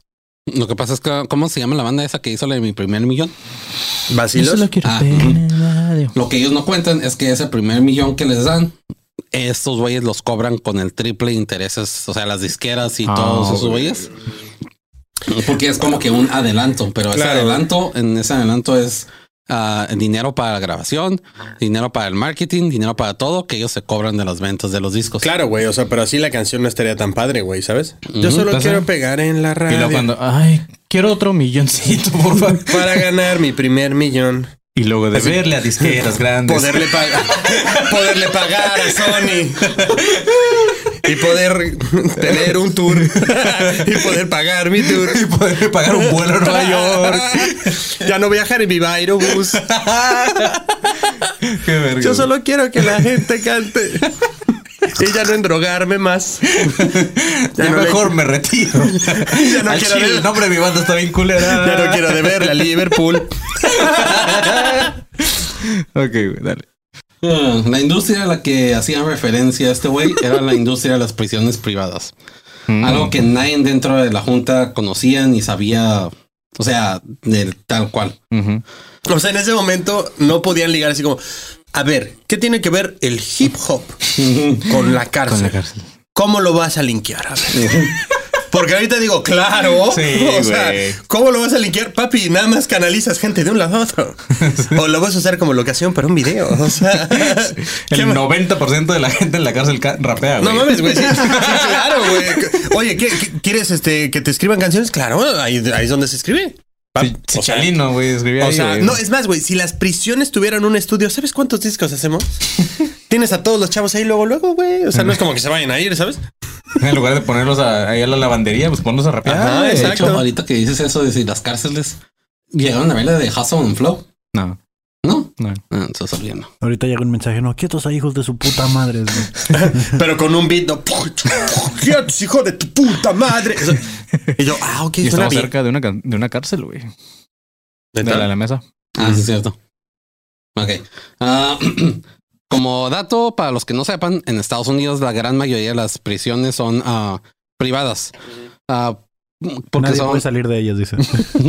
Lo que pasa es que, ¿cómo se llama la banda esa que hizo la de mi primer millón? ¿Vacilos? Ah, Lo que ellos no cuentan es que ese primer millón que les dan, estos güeyes los cobran con el triple intereses, o sea, las disqueras y Ah, todos esos güey. güeyes. Porque es como que un adelanto, pero ese Claro. adelanto, en ese adelanto es ah, dinero para la grabación, dinero para el marketing, dinero para todo que ellos se cobran de las ventas de los discos. Claro, güey, o sea, pero así la canción no estaría tan padre, güey, ¿sabes? Yo solo ¿pasa? quiero pegar en la Y radio luego cuando, ay, quiero otro milloncito, por favor. para ganar mi primer millón. Y luego de verle a disqueras grandes. Poderle pagar, poderle pagar a Sony y poder tener un tour y poder pagar mi tour Y poderle pagar un vuelo a Nueva York. ya no viajar en mi Aerobús. Qué verga. Yo solo quiero que la gente cante. Y ya no endrogarme más. Ya, no le- mejor me retiro. Ya no Al quiero ver- el nombre de mi banda está bien culera. Ya no quiero de ver la Liverpool. Ok, güey, dale. Ah, La industria a la que hacían referencia este güey era la industria de las prisiones privadas. Algo que nadie dentro de la junta conocía ni sabía, o sea, de tal cual. O sea, en ese momento no podían ligar así como, a ver, ¿qué tiene que ver el hip hop con la cárcel? Con la cárcel. ¿Cómo lo vas a linkear? A ver. Porque ahorita digo, claro. Sí, o sea. ¿cómo lo vas a linkear? Papi, nada más canalizas gente de un lado a otro. o lo vas a usar como locación para un video. O sea, ¿qué El ma- 90% de la gente en la cárcel rapea, güey. No mames, güey. Sí, claro, güey. Oye, ¿qué, qué- quieres este, que te escriban canciones? Claro, ahí, ahí es donde se escribe. O sea, Chalino, güey, escribía o ahí, sea, no, es más, güey, si las prisiones tuvieran un estudio, ¿sabes cuántos discos hacemos? Tienes a todos los chavos ahí luego, luego, güey. O sea, no es como que se vayan a ir, ¿sabes? En lugar de ponerlos a- ahí a la lavandería, pues ponlos a rapear. Ajá, güey. De exacto. hecho, ahorita que dices eso de si las cárceles llegaron a ver la de Hustle and Flow, No, Ah, entonces olvidando. Ahorita llega un mensaje, no, quietos ahí, hijos de su puta madre. Pero con un beat, no. ¡Quietos, hijo de tu puta madre! Y yo, ah, ok, Y estamos bien. cerca de una, can- de una cárcel, güey. De ¿Neta? la, la mesa. Ah, sí, es cierto. Ok. Ah, como dato, para los que no sepan, en Estados Unidos la gran mayoría de las prisiones son ah, privadas. Ah, porque, Nadie son, puede salir de ellas, dice.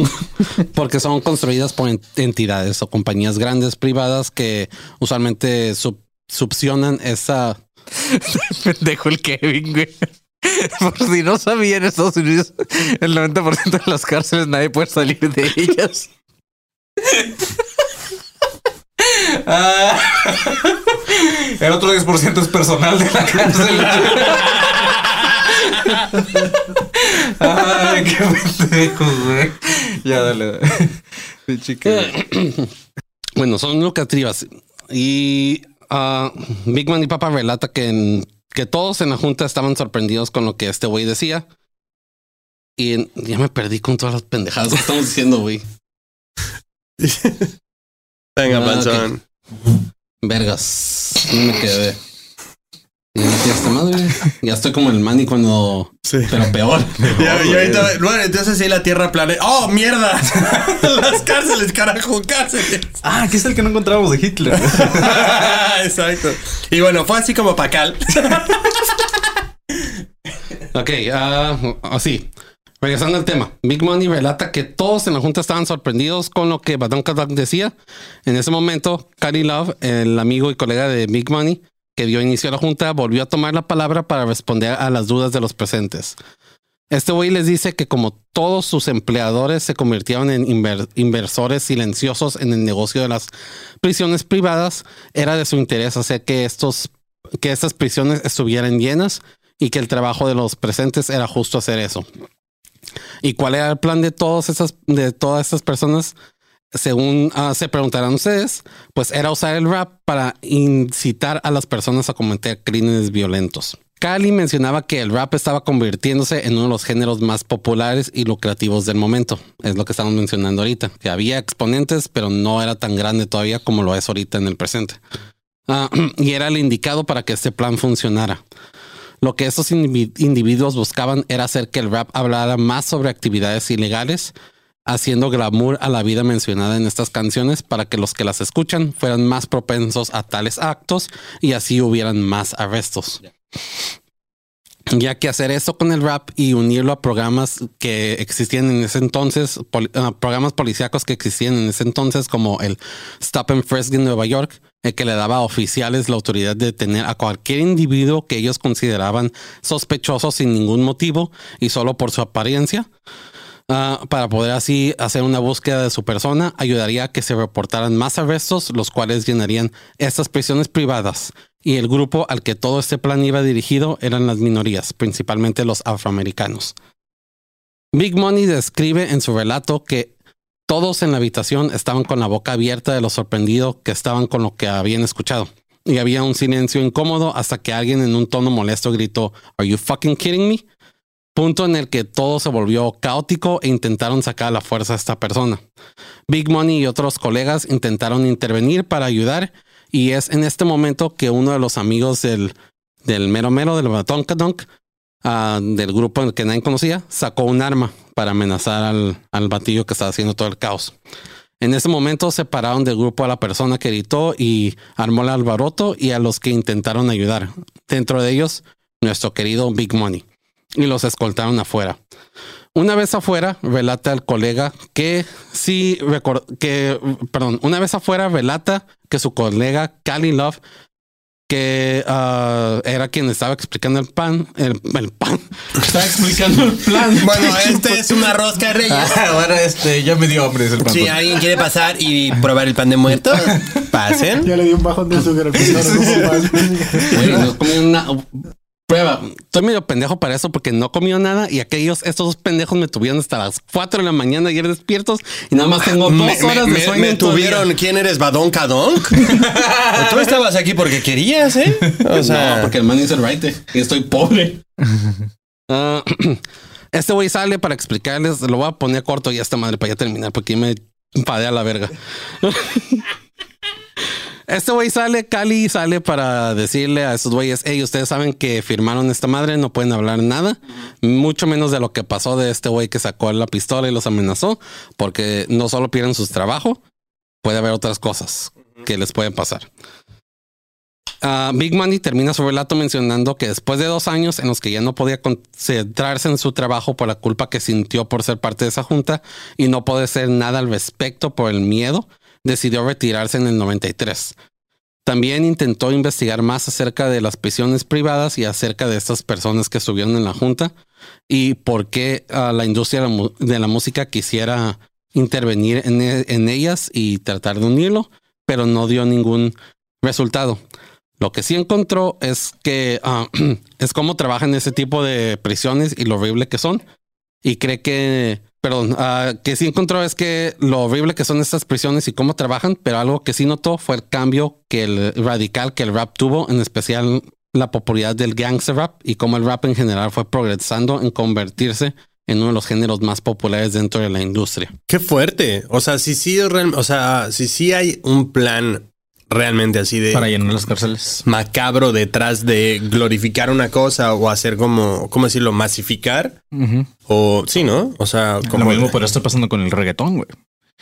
porque son construidas por en- entidades o compañías grandes privadas que usualmente sub- subsionan esa... Pendejo el Kevin, güey. Por si no sabía en Estados Unidos, el 90% de las cárceles nadie puede salir de ellas. Ah. el otro 10% es personal de la cárcel. Ay, qué pendejo, güey. Ya, dale. Pinche Kevin. Bueno, son lucrativas. Y ah, Big Man y Papa relata que, en- que todos en la junta estaban sorprendidos con lo que este güey decía. Y en- ya me perdí con todas las pendejadas que estamos diciendo, güey. Venga, Ah, panzón. Vergas. No me quedé. Ya madre. Estoy como el Manny cuando. Sí. Pero peor. Ya, y ahorita, bueno, entonces sí la tierra plana. ¡Oh, mierda! Las cárceles, carajo, cárceles. Ah, que es el que no encontrábamos de Hitler. Exacto. Y bueno, fue así como Pacal. Ok, ah, así. Regresando al tema, Big Money relata que todos en la junta estaban sorprendidos con lo que Badon Kadak decía. En ese momento, Cary Love, el amigo y colega de Big Money, que dio inicio a la junta, volvió a tomar la palabra para responder a las dudas de los presentes. Este güey les dice que como todos sus empleadores se convirtieron en inver- inversores silenciosos en el negocio de las prisiones privadas, era de su interés hacer que estos que estas prisiones estuvieran llenas y que el trabajo de los presentes era justo hacer eso. ¿Y cuál era el plan de todas esas de todas estas personas? Según ah, se preguntarán ustedes, pues era usar el rap para incitar a las personas a cometer crímenes violentos. Cali mencionaba que el rap estaba convirtiéndose en uno de los géneros más populares y lucrativos del momento. Es lo que estamos mencionando ahorita, que había exponentes, pero no era tan grande todavía como lo es ahorita en el presente. Ah, y era el indicado para que este plan funcionara. Lo que estos indivi- individuos buscaban era hacer que el rap hablara más sobre actividades ilegales, haciendo glamour a la vida mencionada en estas canciones para que los que las escuchan fueran más propensos a tales actos y así hubieran más arrestos. Ya que hacer eso con el rap y unirlo a programas que existían en ese entonces, ah, programas policíacos que existían en ese entonces, como el Stop and Frisk en Nueva York, el que le daba a oficiales la autoridad de detener a cualquier individuo que ellos consideraban sospechoso sin ningún motivo y solo por su apariencia. Ah, para poder así hacer una búsqueda de su persona, ayudaría a que se reportaran más arrestos, los cuales llenarían estas prisiones privadas. Y el grupo al que todo este plan iba dirigido eran las minorías, principalmente los afroamericanos. Big Money describe en su relato que todos en la habitación estaban con la boca abierta de lo sorprendido que estaban con lo que habían escuchado. Y había un silencio incómodo hasta que alguien en un tono molesto gritó, ¿Are you fucking kidding me? Punto en el que todo se volvió caótico e intentaron sacar a la fuerza a esta persona. Big Money y otros colegas intentaron intervenir para ayudar y es en este momento que uno de los amigos del, del mero mero, del Batonkadonk, ah, del grupo en el que nadie conocía, sacó un arma para amenazar al, al batillo que estaba haciendo todo el caos. En ese momento separaron del grupo a la persona que gritó y armó el alboroto y a los que intentaron ayudar. Dentro de ellos, nuestro querido Big Money. Y los escoltaron afuera. Una vez afuera, relata el colega que sí, que, perdón, una vez afuera, relata que su colega Cali Love, que ah, era quien estaba explicando el pan, el, el pan, estaba explicando el plan. Bueno, este es una rosca de reyes. Ahora este, ya me dio pan. Si alguien quiere pasar y probar el pan de muerto, pasen. Ya le di un bajón de azúcar al pintor, no una prueba. Estoy medio pendejo para eso porque no comió nada y aquellos, estos dos pendejos me tuvieron hasta las 4 de la mañana ayer despiertos y nada más tengo dos Me, horas me- de sueño. me tuvieron. ¿Quién eres? ¿Badón Cadonk? Tú estabas aquí porque querías, ¿eh? O sea, no, porque el man hizo el right y estoy pobre. Ah, este güey sale para explicarles, lo voy a poner corto y esta madre para ya terminar porque me padea la verga. Este güey sale, Cali sale para decirle a esos güeyes, hey, ustedes saben que firmaron esta madre, no pueden hablar nada, mucho menos de lo que pasó de este güey que sacó la pistola y los amenazó, porque no solo pierden sus trabajos, puede haber otras cosas que les pueden pasar. Ah, Big Money termina su relato mencionando que después de dos años en los que ya no podía concentrarse en su trabajo por la culpa que sintió por ser parte de esa junta y no poder hacer nada al respecto por el miedo, decidió retirarse en el 93. También intentó investigar más acerca de las prisiones privadas y acerca de estas personas que estuvieron en la junta y por qué ah, la industria de la, música quisiera intervenir en, e- en ellas y tratar de unirlo, pero no dio ningún resultado. Lo que sí encontró es que ah, es cómo trabajan ese tipo de prisiones y lo horrible que son. Y cree que, perdón, ah, que sí encontró es que lo horrible que son estas prisiones y cómo trabajan, pero algo que sí notó fue el cambio que el radical que el rap tuvo, en especial la popularidad del gangster rap y cómo el rap en general fue progresando en convertirse en uno de los géneros más populares dentro de la industria. qué fuerte. O sea, si sí, o sea, si sí hay un plan realmente así de Para llenar las cárceles. macabro detrás de glorificar una cosa o hacer como, ¿cómo decirlo? Masificar. O sí, ¿no? O sea, como Lo mismo podría estar pasando con el reggaetón, güey.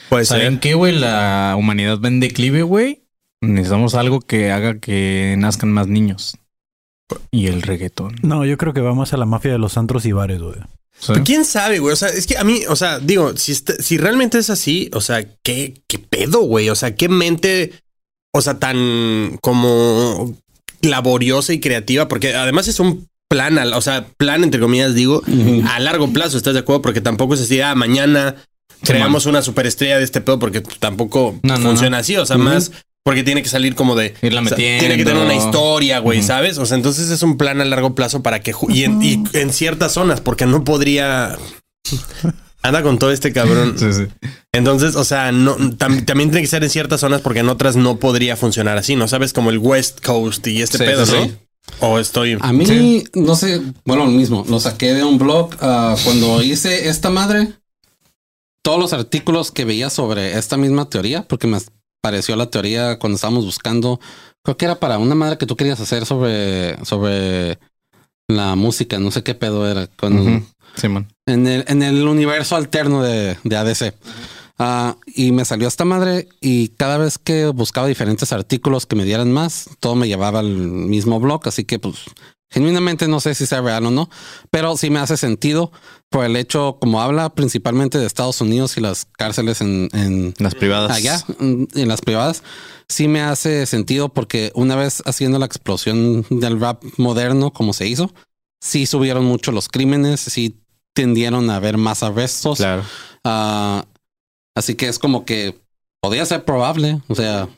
puede ¿Saben ser. qué, güey? La humanidad va en declive, güey. Necesitamos algo que haga que nazcan más niños. Y el reggaetón. No, yo creo que vamos a la mafia de los antros y bares, güey. ¿Quién sabe, güey? O sea, es que a mí, o sea, digo, si, está- si realmente es así, o sea, ¿qué, qué pedo, güey? O sea, qué mente, o sea, tan como laboriosa y creativa, porque además es un plan, al- o sea, plan entre comillas, digo, a largo plazo, ¿estás de acuerdo? Porque tampoco es así, ah, mañana creamos una superestrella de este pedo, porque tampoco No, no, funciona no. así, o sea, más porque tiene que salir como de... Irla o sea, metiendo. tiene que tener una historia, güey. ¿sabes? O sea, entonces es un plan a largo plazo para que... Y en, y en ciertas zonas, porque no podría... Anda con todo este cabrón. Sí, sí. Entonces, o sea, no, tam- también tiene que ser en ciertas zonas porque en otras no podría funcionar así, ¿no? Sabes, como el West Coast y este Sí, pedo, sí, ¿no? O estoy... A mí, Sí. no sé, bueno, lo mismo, lo saqué de un blog ah, cuando hice esta madre. Todos los artículos que veía sobre esta misma teoría, porque me pareció la teoría cuando estábamos buscando, creo que era para una madre que tú querías hacer sobre, sobre la música, no sé qué pedo era. Cuando, Simón. en el, en el universo alterno de, de ADC. Ah, y me salió esta madre y cada vez que buscaba diferentes artículos que me dieran más, todo me llevaba al mismo blog. Así que pues genuinamente no sé si sea real o no, pero sí me hace sentido por el hecho, como habla principalmente de Estados Unidos y las cárceles en, en Las privadas. allá, mm, en las privadas, sí me hace sentido porque una vez haciendo la explosión del rap moderno como se hizo, sí subieron mucho los crímenes, sí tendieron a haber más arrestos. Claro. Ah, así que es como que podría ser probable. O sea,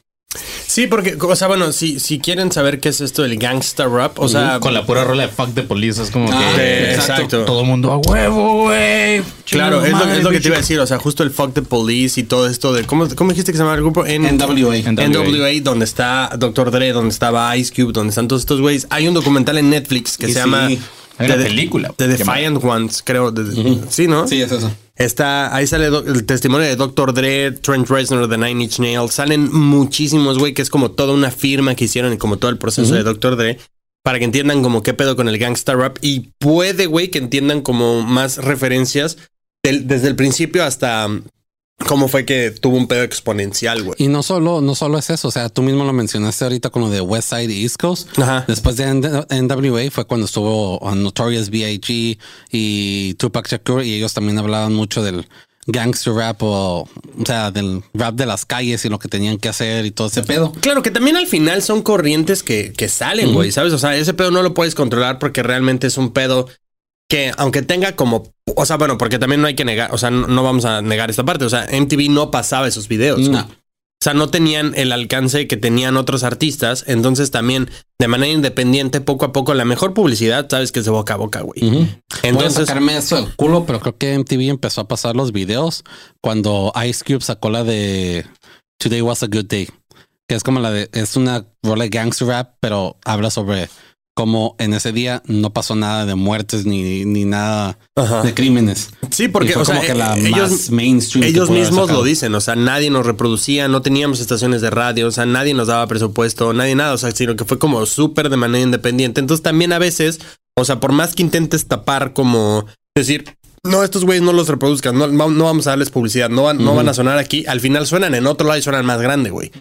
Sí, porque, o sea, bueno, si, si quieren saber qué es esto del gangsta rap, o sea... Con la pura rola de fuck de police es como Ah, que exacto. todo el mundo a huevo, güey. Claro, es lo, madre, es lo que te iba a decir, o sea, justo el fuck the police y todo esto de... ¿Cómo, cómo dijiste que se llama el grupo? En, NWA. NWA, donde está Dr. Dre, donde estaba Ice Cube, donde están todos estos güeyes. Hay un documental en Netflix que Y se sí. llama Hay una The- película. The llamada- Defiant Ones, creo. de- Sí, ¿no? Sí, es eso. Está, ahí sale do- el testimonio de Dr. Dre, Trent Reznor de Nine Inch Nails. Salen muchísimos, güey, que es como toda una firma que hicieron y como todo el proceso de Dr. Dre. Para que entiendan como qué pedo con el gangsta rap. Y puede, güey, que entiendan como más referencias del- desde el principio hasta um, cómo fue que tuvo un pedo exponencial, güey. Y no solo, no solo es eso, o sea, tú mismo lo mencionaste ahorita con lo de West Side y East Coast. Ajá. Después de NWA fue cuando estuvo Notorious B.I.G. y Tupac Shakur y ellos también hablaban mucho del gangster rap o, o sea, del rap de las calles y lo que tenían que hacer y todo ese pedo. Claro que también al final son corrientes que, que salen, güey, ¿sabes? O sea, ese pedo no lo puedes controlar porque realmente es un pedo que aunque tenga como, o sea, bueno, porque también no hay que negar, o sea, no, no vamos a negar esta parte, o sea, MTV no pasaba esos videos. No. O sea, no tenían el alcance que tenían otros artistas, entonces también de manera independiente, poco a poco, la mejor publicidad, sabes que es de boca a boca, güey. Ujú. Voy a Entonces, sacarme eso del culo, pero creo que MTV empezó a pasar los videos cuando Ice Cube sacó la de Today Was a Good Day, que es como la de, es una rola de gangster rap, pero habla sobre cómo en ese día no pasó nada de muertes ni, ni nada Ajá. de crímenes. sí, porque, fue o sea, como que la ellos, más mainstream. Ellos mismos lo dicen, o sea, nadie nos reproducía, no teníamos estaciones de radio, o sea, nadie nos daba presupuesto, nadie nada, o sea, sino que fue como súper de manera independiente. Entonces también a veces, o sea, por más que intentes tapar como decir, no, estos güeyes no los reproduzcan, no, no no vamos a darles publicidad, no van, no van a sonar aquí, al final suenan en otro lado y suenan más grande, güey.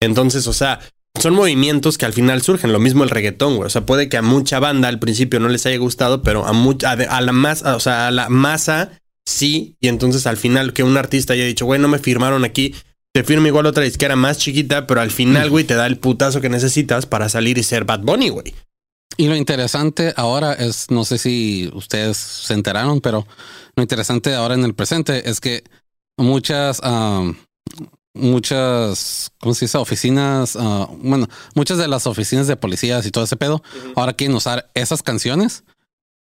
Entonces, o sea, son movimientos que al final surgen, lo mismo el reggaetón, güey. O sea, puede que a mucha banda al principio no les haya gustado, pero a mucha, a, la masa, o sea, a la masa sí. Y entonces al final que un artista haya dicho, güey, no me firmaron aquí, te firma igual otra disquera más chiquita, pero al final, güey, te da el putazo que necesitas para salir y ser Bad Bunny, güey. Y lo interesante ahora es, no sé si ustedes se enteraron, pero lo interesante ahora en el presente es que muchas, um, muchas, ¿cómo se dice? Oficinas, ah, bueno, muchas de las oficinas de policías y todo ese pedo, ahora quieren usar esas canciones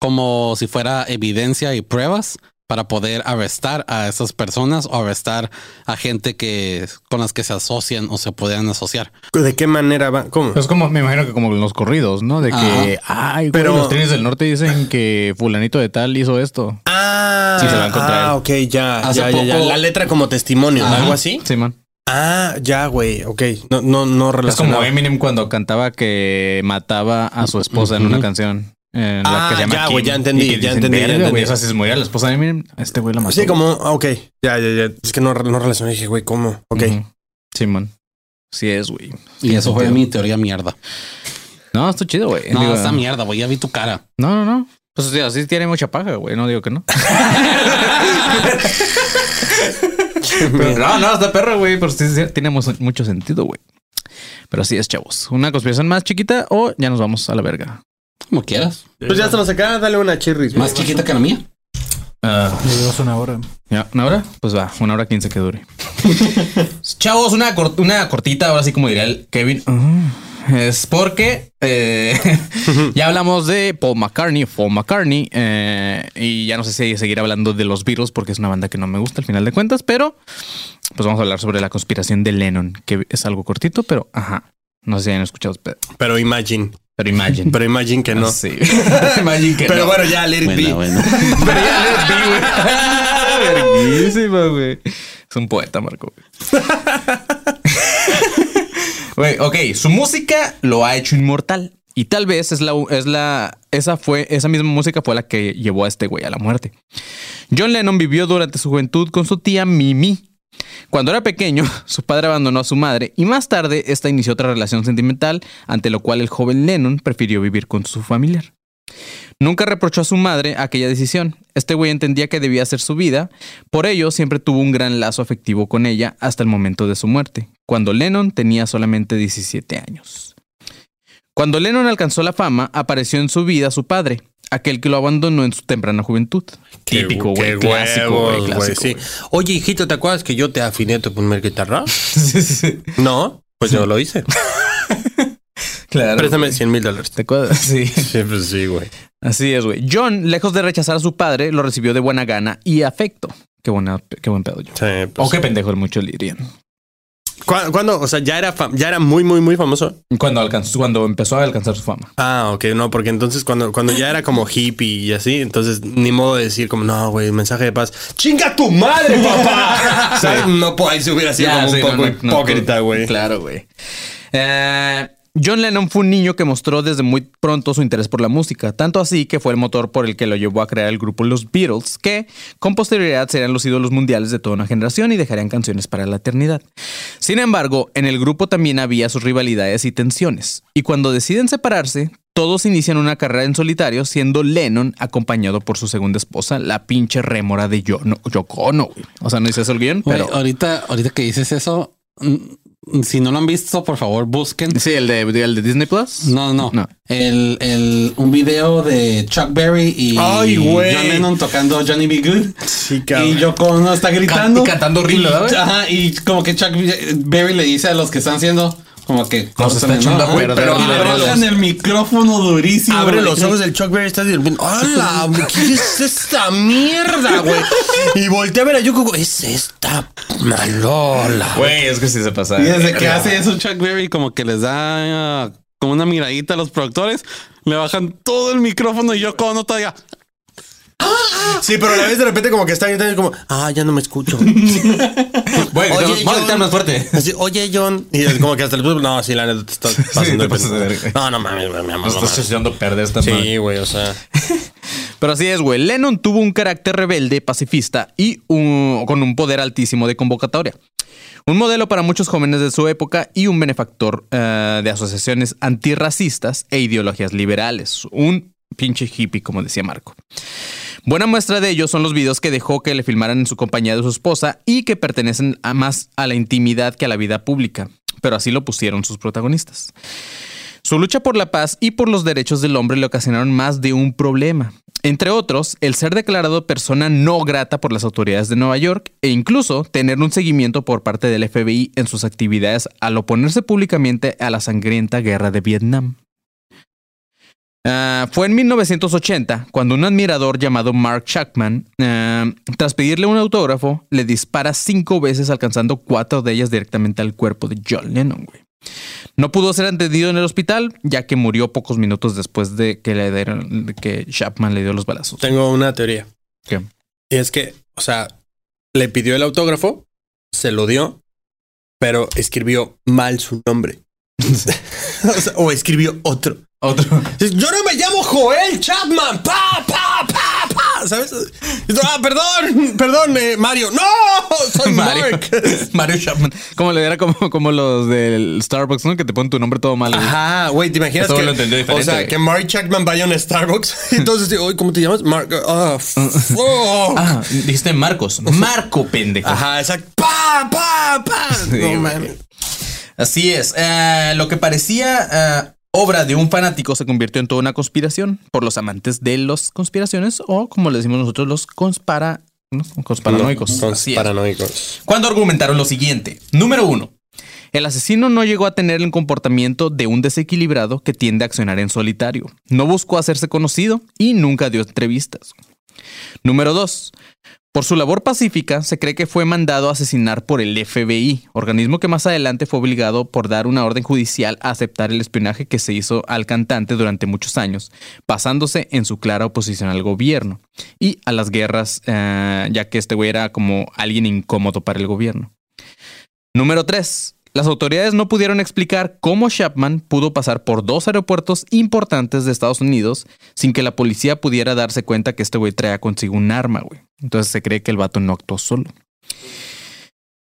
como si fuera evidencia y pruebas para poder arrestar a esas personas o arrestar a gente que con las que se asocian o se podrían asociar. ¿De qué manera va? ¿Cómo? Es como, me imagino que como en los corridos, ¿no? De que, ay, Pero- pero los trenes del norte dicen que fulanito de tal hizo esto. Ah, Sí, se va a encontrar. ah, ok, ya, Hace ya, ya, ya. poco- La letra como testimonio, Ajá. algo así. Simón. Ah, ya, güey, ok. No, no, no Es como relacionado. Eminem cuando cantaba que mataba a su esposa en una canción. En la Ah, que se llama ya, güey, ya entendí, ya dicen, entendí, ya "Verga, entendí". güey, O sea, si se moría la esposa de Eminem, este güey la mató. Sí, como, ah, ok, ya, ya, ya. Es que no, no relacioné, dije, güey, ¿cómo? Ok. Ujú. Simón. Sí es, güey. Y eso fue mi teoría mierda. No, está chido, güey. No, Digo, esta mierda, güey. Ya vi tu cara. No, no, no. Pues o sea, sí tiene mucha paja, güey. No digo que no. Pero no, no, está perra, güey. Pero sí, sí, tiene mu- mucho sentido, güey. Pero así es, chavos. ¿Una conspiración más chiquita o ya nos vamos a la verga? Como quieras. Pues ya estamos acá, dale una chirris. Más chiquita que la mía. Ah, Ya llevas una hora. ¿Ya? ¿Una hora? Pues va, una hora quince que dure. Chavos, una, cort- una cortita, ahora sí como diría el Kevin. Es porque eh, ya hablamos de Paul McCartney, Paul McCartney, eh, y ya no sé si seguir hablando de los Beatles porque es una banda que no me gusta al final de cuentas, pero pues vamos a hablar sobre la conspiración de Lennon, que es algo cortito, pero ajá. No sé si han escuchado, pero, Pero imagine. Pero imagine. Pero imagine que no. Sí. imagine que Pero no. bueno, ya, let it be. Pero ya let it be, güey. Güey. Es un poeta, Marco. güey. Güey, ok, su música lo ha hecho inmortal. Y tal vez es la, es la, esa fue, esa misma música fue la que llevó a este güey a la muerte. John Lennon vivió durante su juventud con su tía Mimi. Cuando era pequeño, su padre abandonó a su madre y más tarde esta inició otra relación sentimental, ante lo cual el joven Lennon prefirió vivir con su familiar. Nunca reprochó a su madre aquella decisión. Este güey entendía que debía hacer su vida, por ello siempre tuvo un gran lazo afectivo con ella hasta el momento de su muerte, cuando Lennon tenía solamente 17 años. Cuando Lennon alcanzó la fama, apareció en su vida su padre, aquel que lo abandonó en su temprana juventud. Qué- Típico, güey, clásico, güey, clásico, sí. Oye, hijito, ¿te acuerdas que yo te afiné tu primer guitarra? Sí, sí, sí. No, pues yo lo hice. Claro. Préstame 100 mil dólares. ¿Te acuerdas? Sí. Sí, pues sí, güey. Así es, güey. John, lejos de rechazar a su padre, lo recibió de buena gana y afecto. Qué, buena, qué buen pedo, John. Sí, pues, O qué pendejo, muchos le dirían. ¿Cu- ¿Cuándo? O sea, ya era, ya era muy, muy, muy famoso. Cuando alcanzó, cuando empezó a alcanzar su fama. Ah, ok, no, porque entonces cuando, cuando ya era como hippie y así, entonces ni modo de decir como, no, güey, mensaje de paz. ¡Chinga tu madre, papá! ¿Sabes? No, pues ahí se hubiera sido Ya, como sí, un poco no, no, no, hipócrita, güey. Claro, güey. Eh, John Lennon fue un niño que mostró desde muy pronto su interés por la música, tanto así que fue el motor por el que lo llevó a crear el grupo Los Beatles, que con posterioridad serían los ídolos mundiales de toda una generación y dejarían canciones para la eternidad. Sin embargo, en el grupo también había sus rivalidades y tensiones, y cuando deciden separarse, todos inician una carrera en solitario, siendo Lennon acompañado por su segunda esposa, la pinche rémora de Yoko Ono. O sea, no dice eso el guion, pero... ahorita, ahorita que dices eso, mm, si no lo han visto, por favor, busquen. Sí, el de, el de Disney Plus. No, no, No. El, el, un video de Chuck Berry y Ay, güey. John Lennon tocando Johnny B. Good. Sí, cabrón. Y Yoko Ono está gritando. Can- cantando horrible, Y-. Ajá, y como que Chuck Berry le dice a los que están haciendo, como que Nos está echando perder, pero güey. abrojan el micrófono durísimo. Abre güey. los ojos del Chuck Berry, está diciendo, ¡Hala! ¿Qué es esta mierda, güey? Y voltea a ver a Yoko, güey, es esta malola. Güey, es que sí se pasa. Y desde que hace eso Chuck Berry, como que les da ah, como una miradita a los productores, le bajan todo el micrófono y Yoko Ono todavía. Sí, pero a la vez de repente como que está gritando como, ah, ya no me escucho. Güey, Oye, vamos a John. más fuerte. Así, oye, John. Y es como que hasta el no, sí, la neta te estás pasando te de verga. No, no mames, mi amor. No estás a perder esta. Sí, güey, o sea. Pero así es, güey. Lennon tuvo un carácter rebelde, pacifista y un- con un poder altísimo de convocatoria. Un modelo para muchos jóvenes de su época y un benefactor eh, de asociaciones antirracistas e ideologías liberales. Un pinche hippie, como decía Marco. Buena muestra de ello son los videos que dejó que le filmaran en su compañía de su esposa y que pertenecen a más a la intimidad que a la vida pública. Pero así lo pusieron sus protagonistas. Su lucha por la paz y por los derechos del hombre le ocasionaron más de un problema. Entre otros, el ser declarado persona no grata por las autoridades de Nueva York e incluso tener un seguimiento por parte del FBI en sus actividades al oponerse públicamente a la sangrienta guerra de Vietnam. Ah, fue en 1980 cuando un admirador llamado Mark Chapman, ah, tras pedirle un autógrafo, le dispara cinco veces alcanzando cuatro de ellas directamente al cuerpo de John Lennon. güey. No pudo ser atendido en el hospital, ya que murió pocos minutos después de que, le dieron, de que Chapman le dio los balazos. Tengo una teoría. ¿Qué? Y es que, o sea, le pidió el autógrafo, se lo dio, pero escribió mal su nombre. o, sea, o escribió otro. Otro. Yo no me llamo Joel Chapman. Pa, pa, pa, pa. ¿Sabes? Ah, perdón, perdón, eh, Mario. No, soy Mario, Mark. Mario Chapman. Como le era como, como los del Starbucks, ¿no? Que te ponen tu nombre todo mal. Ajá, güey, ¿te imaginas Eso que, lo entendió diferente, o sea, que Mark Chapman vaya a un Starbucks? Entonces, "Oye, ¿cómo te llamas? Mark. Ah, fuck. Ah, dijiste Marcos. Marco, pendejo. Ajá, exacto. Pa, pa, pa. no. Así es. Eh, lo que parecía eh, obra de un fanático se convirtió en toda una conspiración por los amantes de las conspiraciones o, como le decimos nosotros, los conspara. Cuando argumentaron lo siguiente. Número uno. El asesino no llegó a tener el comportamiento de un desequilibrado que tiende a accionar en solitario. No buscó hacerse conocido y nunca dio entrevistas. Número 2. Por su labor pacífica, se cree que fue mandado a asesinar por el FBI, organismo que más adelante fue obligado por dar una orden judicial a aceptar el espionaje que se hizo al cantante durante muchos años, basándose en su clara oposición al gobierno y a las guerras, eh, ya que este güey era como alguien incómodo para el gobierno. Número 3. Las autoridades no pudieron explicar cómo Chapman pudo pasar por dos aeropuertos importantes de Estados Unidos sin que la policía pudiera darse cuenta que este güey traía consigo un arma, güey. Entonces se cree que el vato no actuó solo.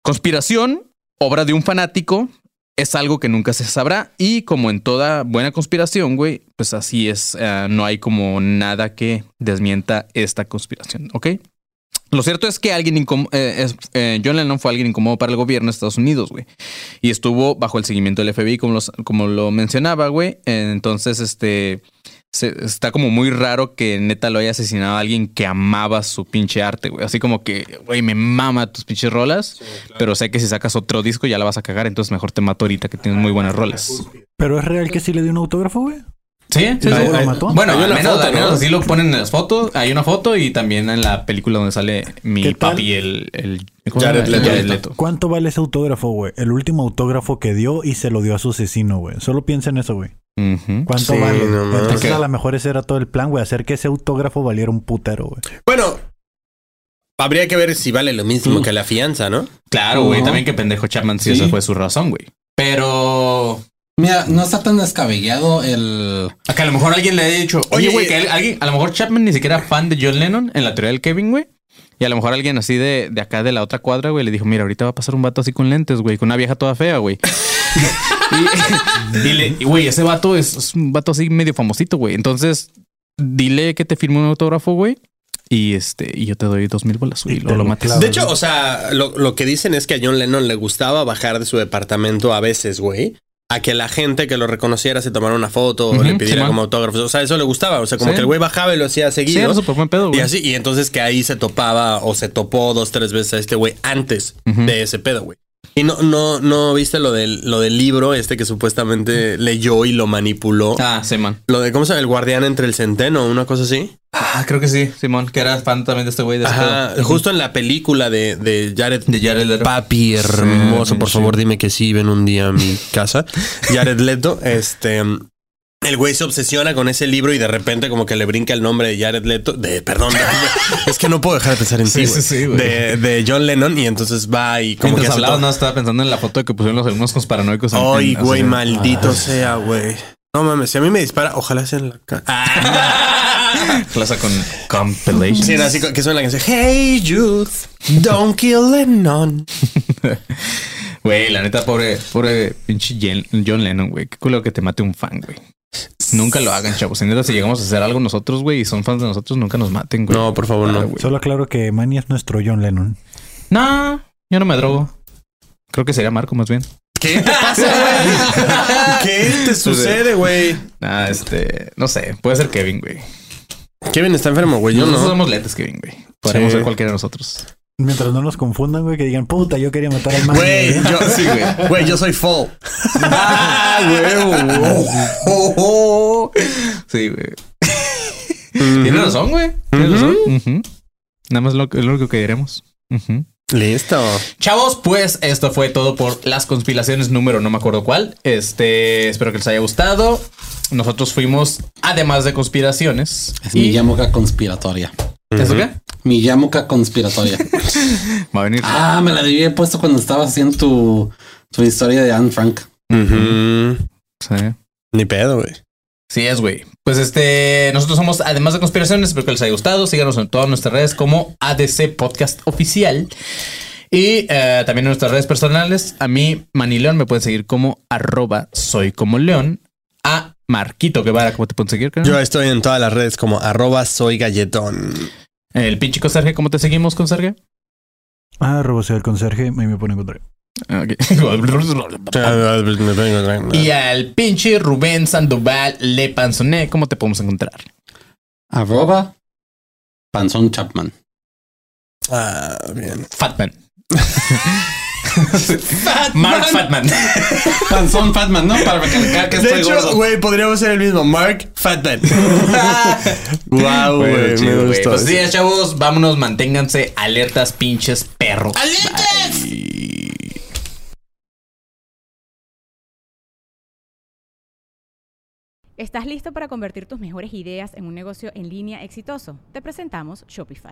Conspiración, obra de un fanático, es algo que nunca se sabrá y como en toda buena conspiración, güey, pues así es, eh, no hay como nada que desmienta esta conspiración, ¿ok? Lo cierto es que alguien incómodo, John Lennon fue alguien incómodo para el gobierno de Estados Unidos, güey. Y estuvo bajo el seguimiento del FBI, como, los- como lo mencionaba, güey. Entonces, este, se- está como muy raro que neta lo haya asesinado a alguien que amaba su pinche arte, güey. Así como que, güey, me mama tus pinches rolas, pero sé que si sacas otro disco ya la vas a cagar, entonces mejor te mato ahorita que tienes muy buenas rolas. Pero es real que sí le dio un autógrafo, güey. Sí, sí, ¿Y sí. luego lo Eh, mató? Bueno, al menos, foto, al menos ¿no? así lo ponen en las fotos. Hay una foto y también en la película donde sale mi papi, el, el ¿cómo se Jared? Leto. ¿Cuánto vale ese autógrafo, güey? El último autógrafo que dio y se lo dio a su asesino, güey. Solo piensa en eso, güey. ¿Cuánto Sí, vale? no. Entonces a lo mejor ese era todo el plan, güey. Hacer que ese autógrafo valiera un putero, güey. Bueno, habría que ver si vale lo mismo Mm. que la fianza, ¿no? Claro, güey. También que pendejo Chapman si Sí. esa fue su razón, güey. Pero Mira, no está tan descabellado el. acá a lo mejor alguien le ha dicho, oye, güey, que alguien, a lo mejor Chapman ni siquiera era fan de John Lennon en la teoría del Kevin, güey. Y a lo mejor alguien así de, de acá de la otra cuadra, güey, le dijo, mira, ahorita va a pasar un vato así con lentes, güey, con una vieja toda fea, güey. y, y le- y, güey, ese vato es, es un vato así medio famosito, güey. Entonces, dile que te firme un autógrafo, güey. Y este, y yo te doy dos mil bolas, güey. Lo lo. De hecho, o sea, lo, lo que dicen es que a John Lennon le gustaba bajar de su departamento a veces, güey. A que la gente que lo reconociera se tomara una foto o le pidiera como autógrafos. O sea, eso le gustaba. O sea, como Sí. que el güey bajaba y lo hacía Sí, seguido. era súper buen pedo, y así, y entonces que ahí se topaba o se topó dos, tres veces a este güey antes de ese pedo, güey. Y no, no, no viste lo del, lo del libro este que supuestamente leyó y lo manipuló. Ah, sí, man. Lo de cómo se llama el guardián entre el centeno, una cosa así. Ah, creo que sí, Simón, que era fan también de este güey de ese Ajá, pedo. justo en la película de, de Jared. De Jared Leto. Papi hermoso, Sí, por sí. favor, dime que sí, ven un día a mi casa. Jared Leto, este. El güey se obsesiona con ese libro y de repente como que le brinca el nombre de Jared Leto, de, perdón, de- es que no puedo dejar de pensar en Sí, sí, sí, de, de John Lennon y entonces va y como Mientras que hablabas, no estaba pensando en la foto que pusieron los alumnos con paranoicos. en- Ay, güey, maldito sea, güey. No mames, si a mí me dispara, ojalá sea en la cara. Plaza con compilation. Sí, así que suena la canción. Hey, youth, don't kill Lennon. Güey, la neta, pobre, pobre pinche John Lennon, güey. Qué culo que te mate un fan, güey. Nunca lo hagan, chavos. Si llegamos a hacer algo nosotros, güey, y son fans de nosotros, nunca nos maten, güey. No, por favor, no. Ah, güey. Solo aclaro que Manny es nuestro John Lennon. No, yo no me drogo. Creo que sería Marco más bien. ¿Qué te pasa, güey? ¿Qué te sucede, güey? Ah, este, no sé, puede ser Kevin, güey. Kevin está enfermo, güey. Yo Nosotros no. somos lentes, Kevin, güey. Podríamos Sí. ser cualquiera de nosotros. Mientras no nos confundan, güey, que digan, puta, yo quería matar al Manny. Güey, yo, sí, güey. Güey, yo soy full. ¡Ah, güey! Sí, güey. Tienes razón, güey. Tienes razón. Nada más lo, es lo único que diremos. Listo. Chavos, pues esto fue todo por las conspiraciones número no me acuerdo cuál. Este, espero que les haya gustado. Nosotros fuimos, además de conspiraciones. Es mi y yamuca conspiratoria. ¿Eso qué? Mi yamuca conspiratoria. Va a venir. ah, me la había puesto cuando estabas haciendo tu, tu historia de Anne Frank. Sí. Ni pedo, güey. Sí es, güey. Pues este, nosotros somos, además de conspiraciones, espero que les haya gustado. Síganos en todas nuestras redes como ADC Podcast Oficial. Y eh, también en nuestras redes personales. A mí, Manileón, me pueden seguir como arroba soy como león. A Marquito Guevara, ¿cómo te pueden seguir? Yo estoy en todas las redes como arroba soy galletón. El pinche conserje, ¿cómo te seguimos, conserje? Ah, robocé al conserje, ahí me pone en contra. Ah, ok. y al pinche Rubén Sandoval Le Panzoné, ¿cómo te podemos encontrar? Arroba Panzón Chapman. Ah, bien. Fatman. Mark Fatman. Panzón Fatman, ¿no? Para recalcar que De estoy hecho, gordo. güey, podríamos ser el mismo. Mark Fatman. wow, güey. chido, Me gustó. Pues sí, chavos, vámonos, manténganse alertas, pinches perros. ¡Alertas! ¿Estás listo para convertir tus mejores ideas en un negocio en línea exitoso? Te presentamos Shopify.